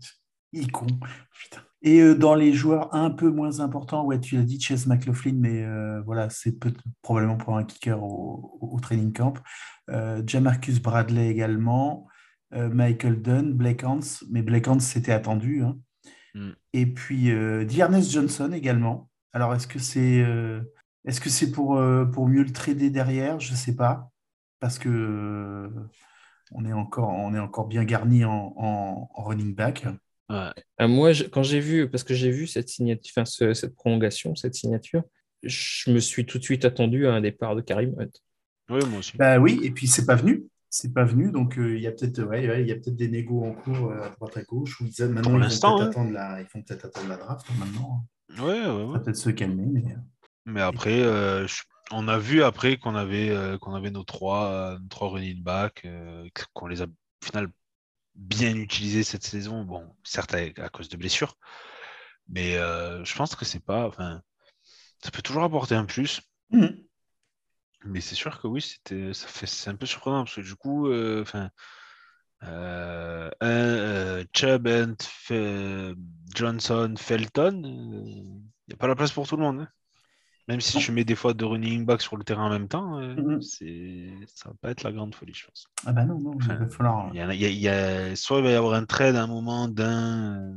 Il con. Putain. Et euh, dans les joueurs un peu moins importants, ouais, tu l'as dit, Chase McLaughlin, mais euh, voilà, c'est probablement pour un kicker au, au- training camp. Euh, Jamarcus Bradley également, euh, Michael Dunn, Blake Hans, mais Blake Hans c'était attendu. hein. Mm. Et puis Dearness Johnson également. Alors est-ce que c'est est-ce que c'est pour, pour mieux le trader derrière? Je ne sais pas. Parce que on est encore, on est encore bien garni en, en- en running back. Ouais. Ah, moi, je- quand j'ai vu, parce que j'ai vu cette signature, enfin, ce- cette prolongation, cette signature, je me suis tout de suite attendu à un départ de Karim Hunt. Oui, moi aussi. Bah oui, et puis c'est pas venu. C'est pas venu, donc euh, il y a peut-être ouais, ouais, il y a peut-être des négos en cours euh, à droite à gauche où ils aiment- maintenant Pour ils vont hein. attendre la, ils vont peut-être attendre la draft hein, maintenant. Ouais, ouais, Ça ouais. va peut-être se calmer, mais euh, Mais après, euh, je- on a vu après qu'on avait, euh, qu'on avait nos trois, euh, nos trois running back, euh, qu'on les a au final bien utilisés cette saison. Bon, certes à, à cause de blessures, mais euh, je pense que c'est pas. Enfin, ça peut toujours apporter un plus. Mhm. Mais c'est sûr que oui, c'était, ça fait, c'est un peu surprenant parce que du coup, euh, enfin, euh, euh, Chubb, Hunt, Johnson, Felton, il n'y a pas la place pour tout le monde. hein. Même si tu mets des fois deux running back sur le terrain en même temps, euh, Mhm. c'est, ça va pas être la grande folie, je pense. ah bah non, non, il va falloir. Il y a- y a- il y a- soit il va y avoir un trade à un moment d'un,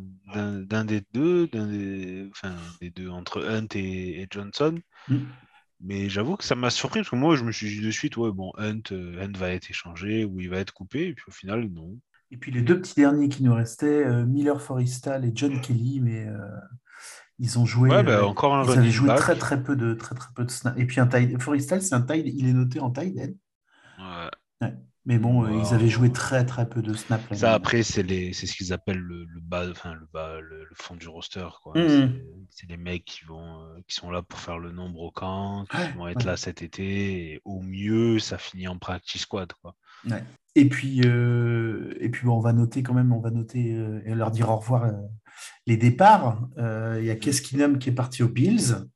des deux, d'un des, enfin, des deux entre Hunt et, et Johnson. Mhm. Mais j'avoue que ça m'a surpris parce que moi, je me suis dit de suite, ouais, bon, Hunt, euh, Hunt va être échangé ou il va être coupé. Et puis au final, non. Et puis les deux petits derniers qui nous restaient, euh, Miller Forrestal et John Kelly, mais euh, ils ont joué. Ouais, bah, euh, encore un ils avaient joué back. très très peu de très très peu de snaps. Et puis un tight, Forrestal, c'est un tight, il est noté en tight end. Ouais. Mais bon, euh, Wow. ils avaient joué très très peu de snaps. Ça, après, c'est les, c'est ce qu'ils appellent le, le bas, enfin, le bas, le, le fond du roster, quoi. Mhm. C'est- les mecs qui vont, euh, qui sont là pour faire le nombre au camp, qui Ouais, vont être ouais. là cet été. Et au mieux, ça finit en practice squad, quoi. Ouais. Et puis, euh, et puis bon, on va noter quand même, on va noter euh, et leur dire au revoir les départs. Euh, Il y a Keskinum qui est parti aux Bills.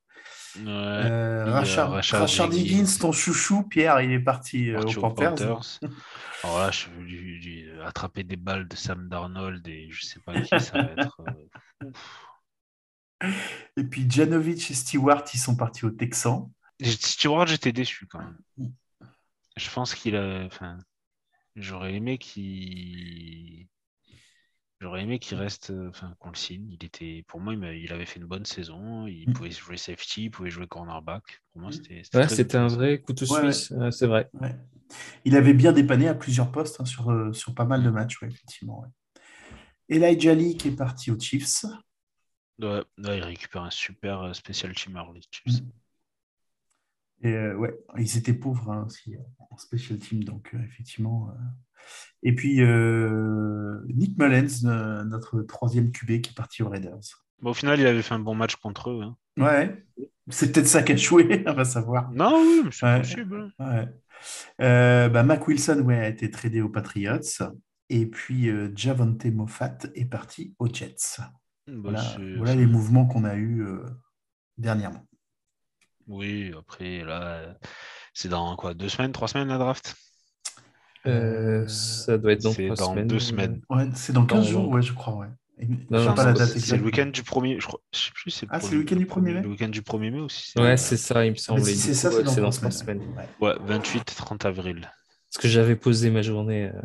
Ouais. Euh, Rachard, Rashard Higgins. Higgins, ton chouchou, Pierre, il est parti euh, aux Panthers. Panthers. *laughs* Alors là, je vais lui, lui attraper des balles de Sam Darnold et je sais pas qui, ça va *laughs* être. Et puis Janovic et Stewart, ils sont partis aux Texans. Et Stewart, j'étais déçu quand même. Mm. Je pense qu'il a. Enfin, j'aurais aimé qu'il. J'aurais aimé qu'il reste, euh, enfin, qu'on le signe. Il était, pour moi, il, avait fait une bonne saison. Il Mm. pouvait jouer safety, il pouvait jouer cornerback. Pour moi, c'était. c'était Ouais, très c'était un vrai couteau Ouais, suisse, ouais, c'est vrai. Ouais. Il avait bien dépanné à plusieurs postes hein, sur, euh, sur pas mal de matchs, ouais, effectivement. ouais. Elijah Lee qui est parti aux Chiefs. Ouais, ouais, il récupère un super euh, spécial teamer, les Chiefs. Et euh, ouais, ils étaient pauvres hein, aussi en special team, donc euh, effectivement. euh. Et puis euh, Nick Mullens, euh, notre troisième QB qui est parti aux Raiders. Bon, au final, il avait fait un bon match contre eux. hein. Ouais, c'est peut-être ça qui a joué, *laughs* on va savoir. Non, oui, mais c'est Ouais. possible. hein. Ouais. Euh, bah, Mac Wilson ouais, a été tradé aux Patriots. Et puis Javonte Moffat est parti aux Jets. Bah, Voilà, voilà les mouvements qu'on a eus dernièrement. Oui, après, là, c'est dans quoi, deux semaines, trois semaines la draft? Euh, ça doit être dans C'est trois dans semaines. deux semaines. Ouais, c'est dans 15 Dans- jours, ouais, je crois. Ouais. Et- Non, je sais non, pas la c'est- date C'est exacte. le week-end du premier, je crois, je sais plus, c'est Ah, c'est le week-end du 1er mai Le week-end du 1er mai aussi. Ouais, c'est ça, il me semble. mais Et si c'est ça, coup, c'est ouais, dans trois semaines. semaines. Ouais. Ouais, 28-30 avril. Parce que j'avais posé ma journée euh,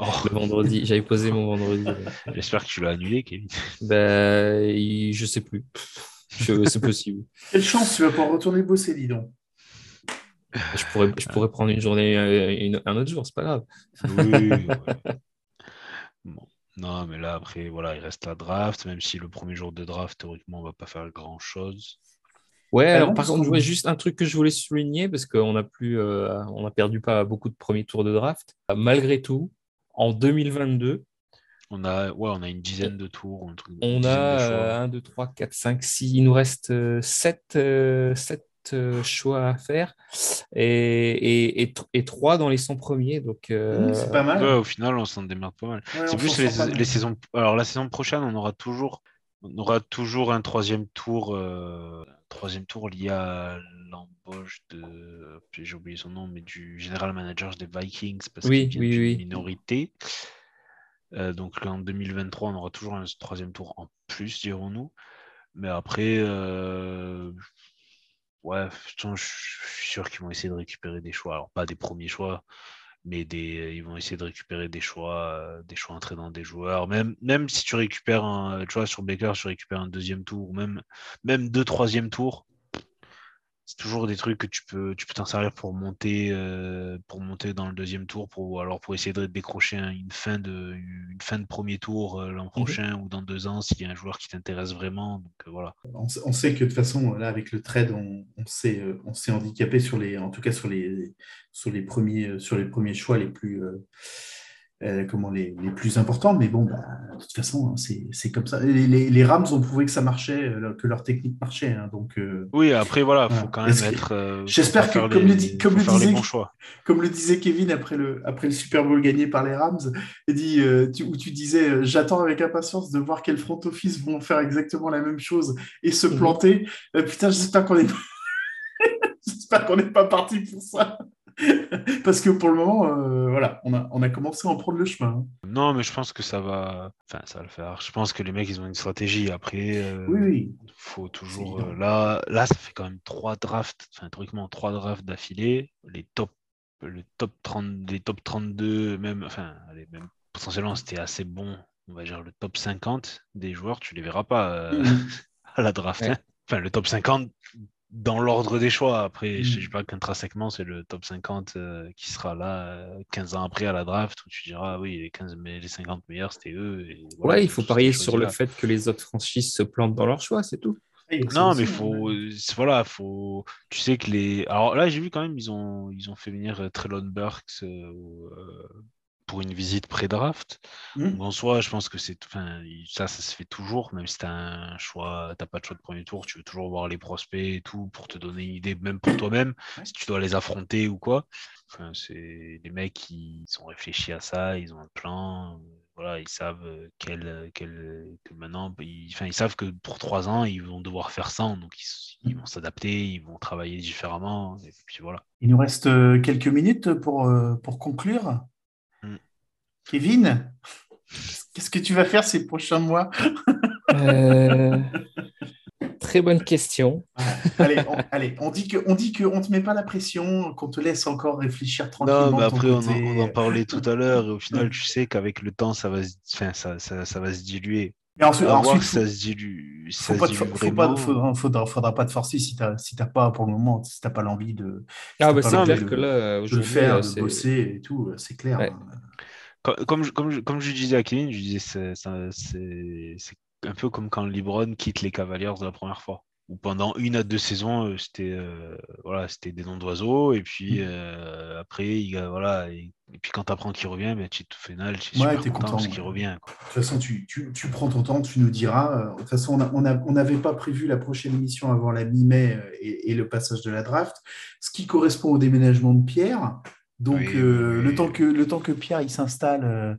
Oh, le vendredi. J'avais posé mon vendredi. euh. *laughs* j'espère que tu l'as annulé, Kevin. Ben, je sais plus. Je- C'est possible. Quelle chance, tu vas pouvoir retourner bosser, dis donc. Je pourrais, je pourrais prendre une journée euh, une- un autre jour, c'est pas grave. Oui, ouais. Bon. Non, mais là, après, voilà, il reste la draft, même si le premier jour de draft, théoriquement, on va pas faire grand-chose. Ouais, Ah alors par contre, ouais, juste un truc que je voulais souligner, parce qu'on a plus, euh, on a perdu pas beaucoup de premiers tours de draft. Malgré tout, en 2022, On a, ouais, on a une dizaine de tours, un truc, une on de a choix. euh, 1, 2, 3, 4, 5, 6, il nous reste 7, choix à faire et, et, et, tr- et 3 dans les 100 premiers. Donc, euh, Mmh, c'est pas mal. Ouais, au final, on s'en démerde pas mal. Ouais, C'est plus les, mal. les saisons. Alors, la saison prochaine, on aura toujours, on aura toujours un troisième tour, euh, un troisième tour lié à l'embauche de, j'ai oublié son nom, mais du general manager des Vikings parce Oui, qu'il oui, oui. minorité. Euh, donc en 2023, on aura toujours un troisième tour en plus, dirons-nous. Mais après, euh, ouais, je suis sûr qu'ils vont essayer de récupérer des choix. Alors, pas des premiers choix, mais des, ils vont essayer de récupérer des choix, euh, des choix entrés dans des joueurs. Même, si tu récupères un, tu vois, sur Baker, tu récupères un deuxième tour, ou même, même deux troisième tours, c'est toujours des trucs que tu peux, tu peux t'en servir pour monter, euh, pour monter dans le deuxième tour, pour, ou alors pour essayer de décrocher un- une fin de, une fin de premier tour euh, l'an prochain ou dans deux ans s'il y a un joueur qui t'intéresse vraiment. Donc euh, voilà. On, sait que de toute façon, là, avec le trade, on, on s'est on s'est handicapé sur les, en tout cas sur les, sur les premiers, sur les premiers choix les plus, euh, comment les, les plus importants. Mais bon, bah, de toute façon, hein, c'est comme ça. Les, les- les Rams ont prouvé que ça marchait, euh, que leur technique marchait. hein, donc, euh, Oui, après voilà, faut Voilà. quand même être. euh, faut J'espère que, comme le, comme faut le disait, bons choix. comme le disait Kevin après le, après le Super Bowl gagné par les Rams, il dit, tu- où tu disais J'attends avec impatience de voir quel front office vont faire exactement la même chose et se Mhm. planter. Putain, j'espère qu'on est *laughs* j'espère qu'on n'est pas parti pour ça. *laughs* Parce que pour le moment, euh, voilà, on a, on a commencé à en prendre le chemin. hein. Non, mais je pense que ça va. Enfin, ça va le faire. Je pense que les mecs, ils ont une stratégie. Après, euh, Oui, oui. faut toujours. euh, là, là, ça fait quand même trois drafts. Enfin, théoriquement, trois drafts d'affilée. Les top, le top 30, les top 32, même. Enfin, allez, même potentiellement, c'était assez bon. On va dire le top 50 des joueurs, tu les verras pas euh, Mhm. *laughs* à la draft. Ouais. hein. Enfin, le top 50 dans l'ordre des choix. Après, je Mm. sais pas qu'intrinsèquement, c'est le top 50 euh, qui sera là euh, 15 ans après à la draft où tu diras, ah oui, les, 15, mais les 50 meilleurs, c'était eux. Et voilà, ouais, il faut parier sur le là. fait que les autres franchises se plantent dans leur choix, c'est tout. Ah, Non, mais faut, ouais. voilà, faut. Tu sais que les. Alors là, j'ai vu quand même, ils ont, ils ont fait venir euh, Trellon Burks euh, euh, pour une visite pré-draft. Donc en soi, je pense que c'est, ça, ça se fait toujours, même si t'as un choix, t'as pas de choix de premier tour, tu veux toujours voir les prospects et tout pour te donner une idée, même pour toi-même, *coughs* Ouais. si tu dois les affronter ou quoi. Enfin, c'est les mecs qui sont réfléchis à ça, ils ont un plan. Voilà, ils savent euh, quel, euh, quel, euh, que maintenant, ils, enfin, ils savent que pour trois ans, ils vont devoir faire ça, donc ils, ils vont s'adapter, ils vont travailler différemment, et puis voilà. Il nous reste quelques minutes pour, pour conclure. Kevin, qu'est-ce que tu vas faire ces prochains mois *laughs* Euh, Très bonne question. allez, on, allez, on dit que on dit que on te met pas la pression, qu'on te laisse encore réfléchir tranquillement. Non, mais après, on en, côté. on en parlait tout à l'heure, et au final, tu sais qu'avec le temps, ça va se, enfin, ça, ça, ça va se diluer. Mais ensuite, voir si ça se dilue. si faut ça se dilue faut pas, faudra, faudra, faudra pas te forcer si t'as si pas pour le moment, si t'as pas l'envie de, Ah, t'as bah, pas c'est l'envie clair de- que là, le aujourd'hui, faire, euh, de bosser et tout, c'est clair. Ouais. hein. Co- Comme, je- comme, je- comme je disais à Kevin, je disais c'est ça- c'est c'est un peu comme quand LeBron quitte les Cavaliers de la première fois. où pendant une à deux saisons, euh, c'était euh, voilà, c'était des noms d'oiseaux. Et puis Mm. euh, après, il, voilà, et, et puis quand tu apprends qu'il revient, ben, tu te final, tu es Ouais, content, content, parce ouais. qu'il revient. quoi. De toute façon, tu, tu- tu prends ton temps, tu nous diras. De toute façon, on n'avait pas prévu la prochaine émission avant la mi-mai et, et le passage de la draft, ce qui correspond au déménagement de Pierre. Donc, Oui, euh, oui, le, temps que, le temps que Pierre il s'installe euh,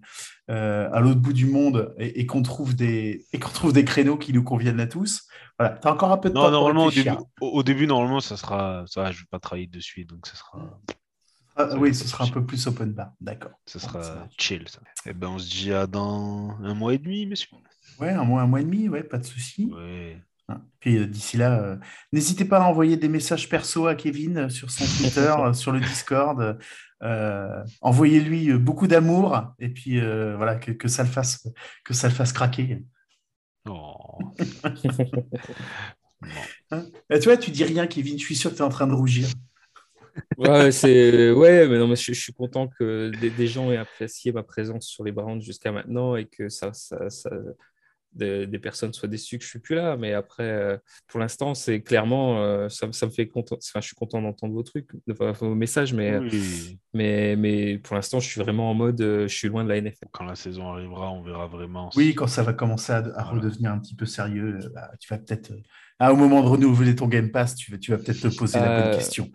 euh, à l'autre bout du monde et, et qu'on trouve, des- et qu'on trouve des créneaux qui nous conviennent à tous, voilà, tu as encore un peu de Non, temps normalement, au début, au, début, normalement, ça sera. Ça, je vais pas travailler dessus, donc ça sera, Ah, oui, ce sera un peu plus open bar. D'accord. Bon, sera ça chill. Ça. Et ben, on se dit à dans un mois et demi, monsieur. Ouais, un mois, un mois et demi, ouais, pas de souci. Ouais. Hein. Puis euh, d'ici là, euh, n'hésitez pas à envoyer des messages perso à Kevin sur son Twitter, *laughs* sur le Discord. Euh, Envoyez-lui euh, beaucoup d'amour et puis euh, voilà que, que ça le fasse que ça le fasse craquer. Oh. *laughs* Et tu vois, tu dis rien, Kevin. Je suis sûr que tu es en train de rougir. Ouais, c'est ouais, mais non, mais je, je suis content que des, des gens aient apprécié ma présence sur les Browns jusqu'à maintenant et que ça, ça, ça- des, des personnes soient déçues que je suis plus là. Mais après, euh, pour l'instant, c'est clairement euh, ça, ça me fait content. Enfin, je suis content d'entendre vos trucs, enfin, vos messages, mais Oui. mais mais pour l'instant, je suis vraiment en mode, euh, je suis loin de la NFL. Quand la saison arrivera, on verra vraiment. Oui, quand ça va commencer à, à Voilà. redevenir un petit peu sérieux, euh, bah, tu vas peut-être euh, ah, au moment de renouveler ton Game Pass, tu vas, tu vas peut-être te poser la bonne Euh, question.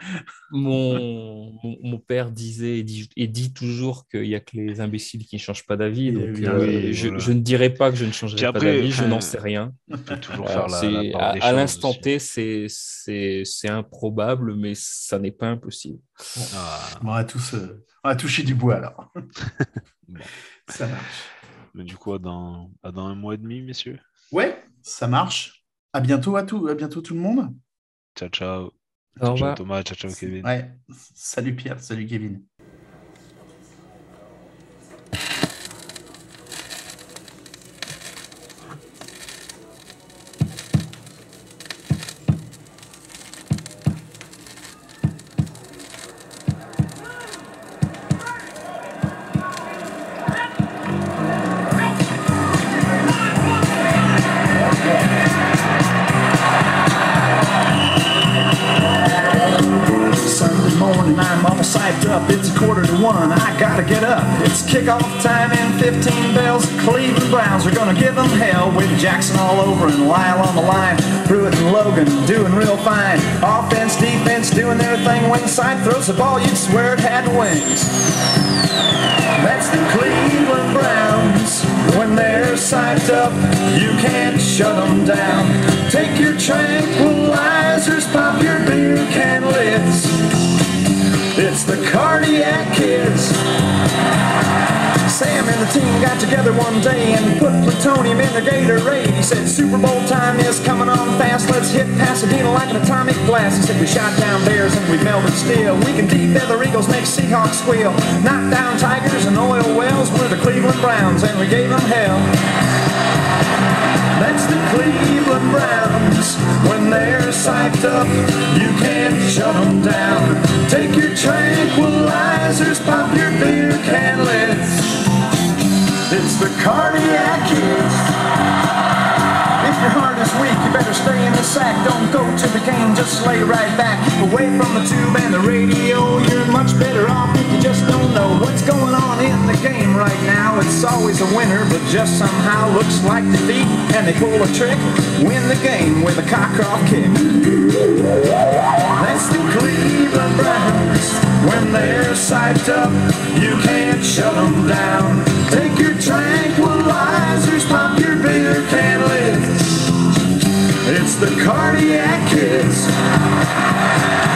Mon, *laughs* mon, mon père disait et dit, et dit toujours qu'il n'y a que les imbéciles qui ne changent pas d'avis. Et Donc, oui, euh, oui, je, voilà. je ne dirais pas que je ne changerai pas d'avis, je n'en sais rien. On peut toujours Euh, faire la, c'est- la part à l'instant. T, c'est- c'est c'est improbable, mais ça n'est pas impossible. Ah, On va tous euh, on va toucher du bois alors. *laughs* *laughs* Bon. Ça marche. mais du coup, à dans, à dans un mois et demi, messieurs? Ouais, ça marche. À bientôt à tout, à bientôt tout le monde. Ciao, ciao. Au Ciao, revoir. Thomas. Ciao, ciao, Kevin. Ouais. Salut Pierre, salut Kevin. Side throws the ball, you'd swear it had wings. That's the Cleveland Browns. When they're psyched up, you can't shut them down. Team got together one day and put plutonium in their Gatorade. He said, Super Bowl time is coming on fast. Let's hit Pasadena like an atomic blast. He said, We shot down bears and we melted steel. We can defeather eagles, make Seahawks squeal. Knock down tigers and oil wells. We're the Cleveland Browns and we gave them hell. That's the Cleveland Browns. When they're psyched up, sack. Don't go to the game, just lay right back. Away from the tube and the radio. You're much better off if you just don't know what's going on in the game right now. It's always a winner, but just somehow looks like defeat. And they pull a trick, win the game with a cock off kick. That's the Cleveland Browns. When they're psyched up, you can't shut them down. Take your tranquilizers, pop your beer can. It's the Cardiac Kids.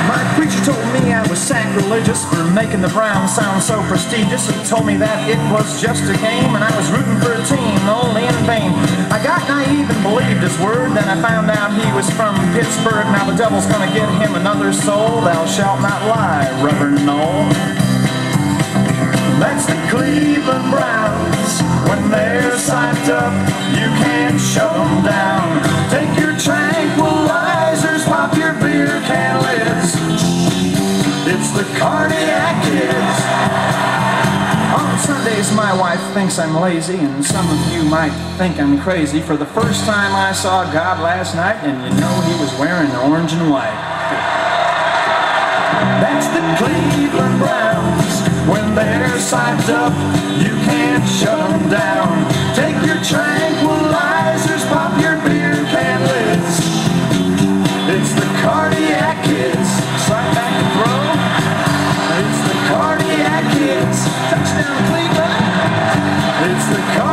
My preacher told me I was sacrilegious for making the Browns sound so prestigious. He told me that it was just a game and I was rooting for a team only in vain. I got naive and believed his word. Then I found out he was from Pittsburgh. Now the devil's gonna get him another soul. Thou shalt not lie, Reverend Noel. That's the Cleveland Browns. When they're psyched up, you can't shut them down. The Cardiac Kids. On Sundays, my wife thinks I'm lazy, and some of you might think I'm crazy. For the first time I saw God last night, and you know he was wearing orange and white. That's the Cleveland Browns. When they're psyched up, you can't shut them down. Take your tranquilizers, the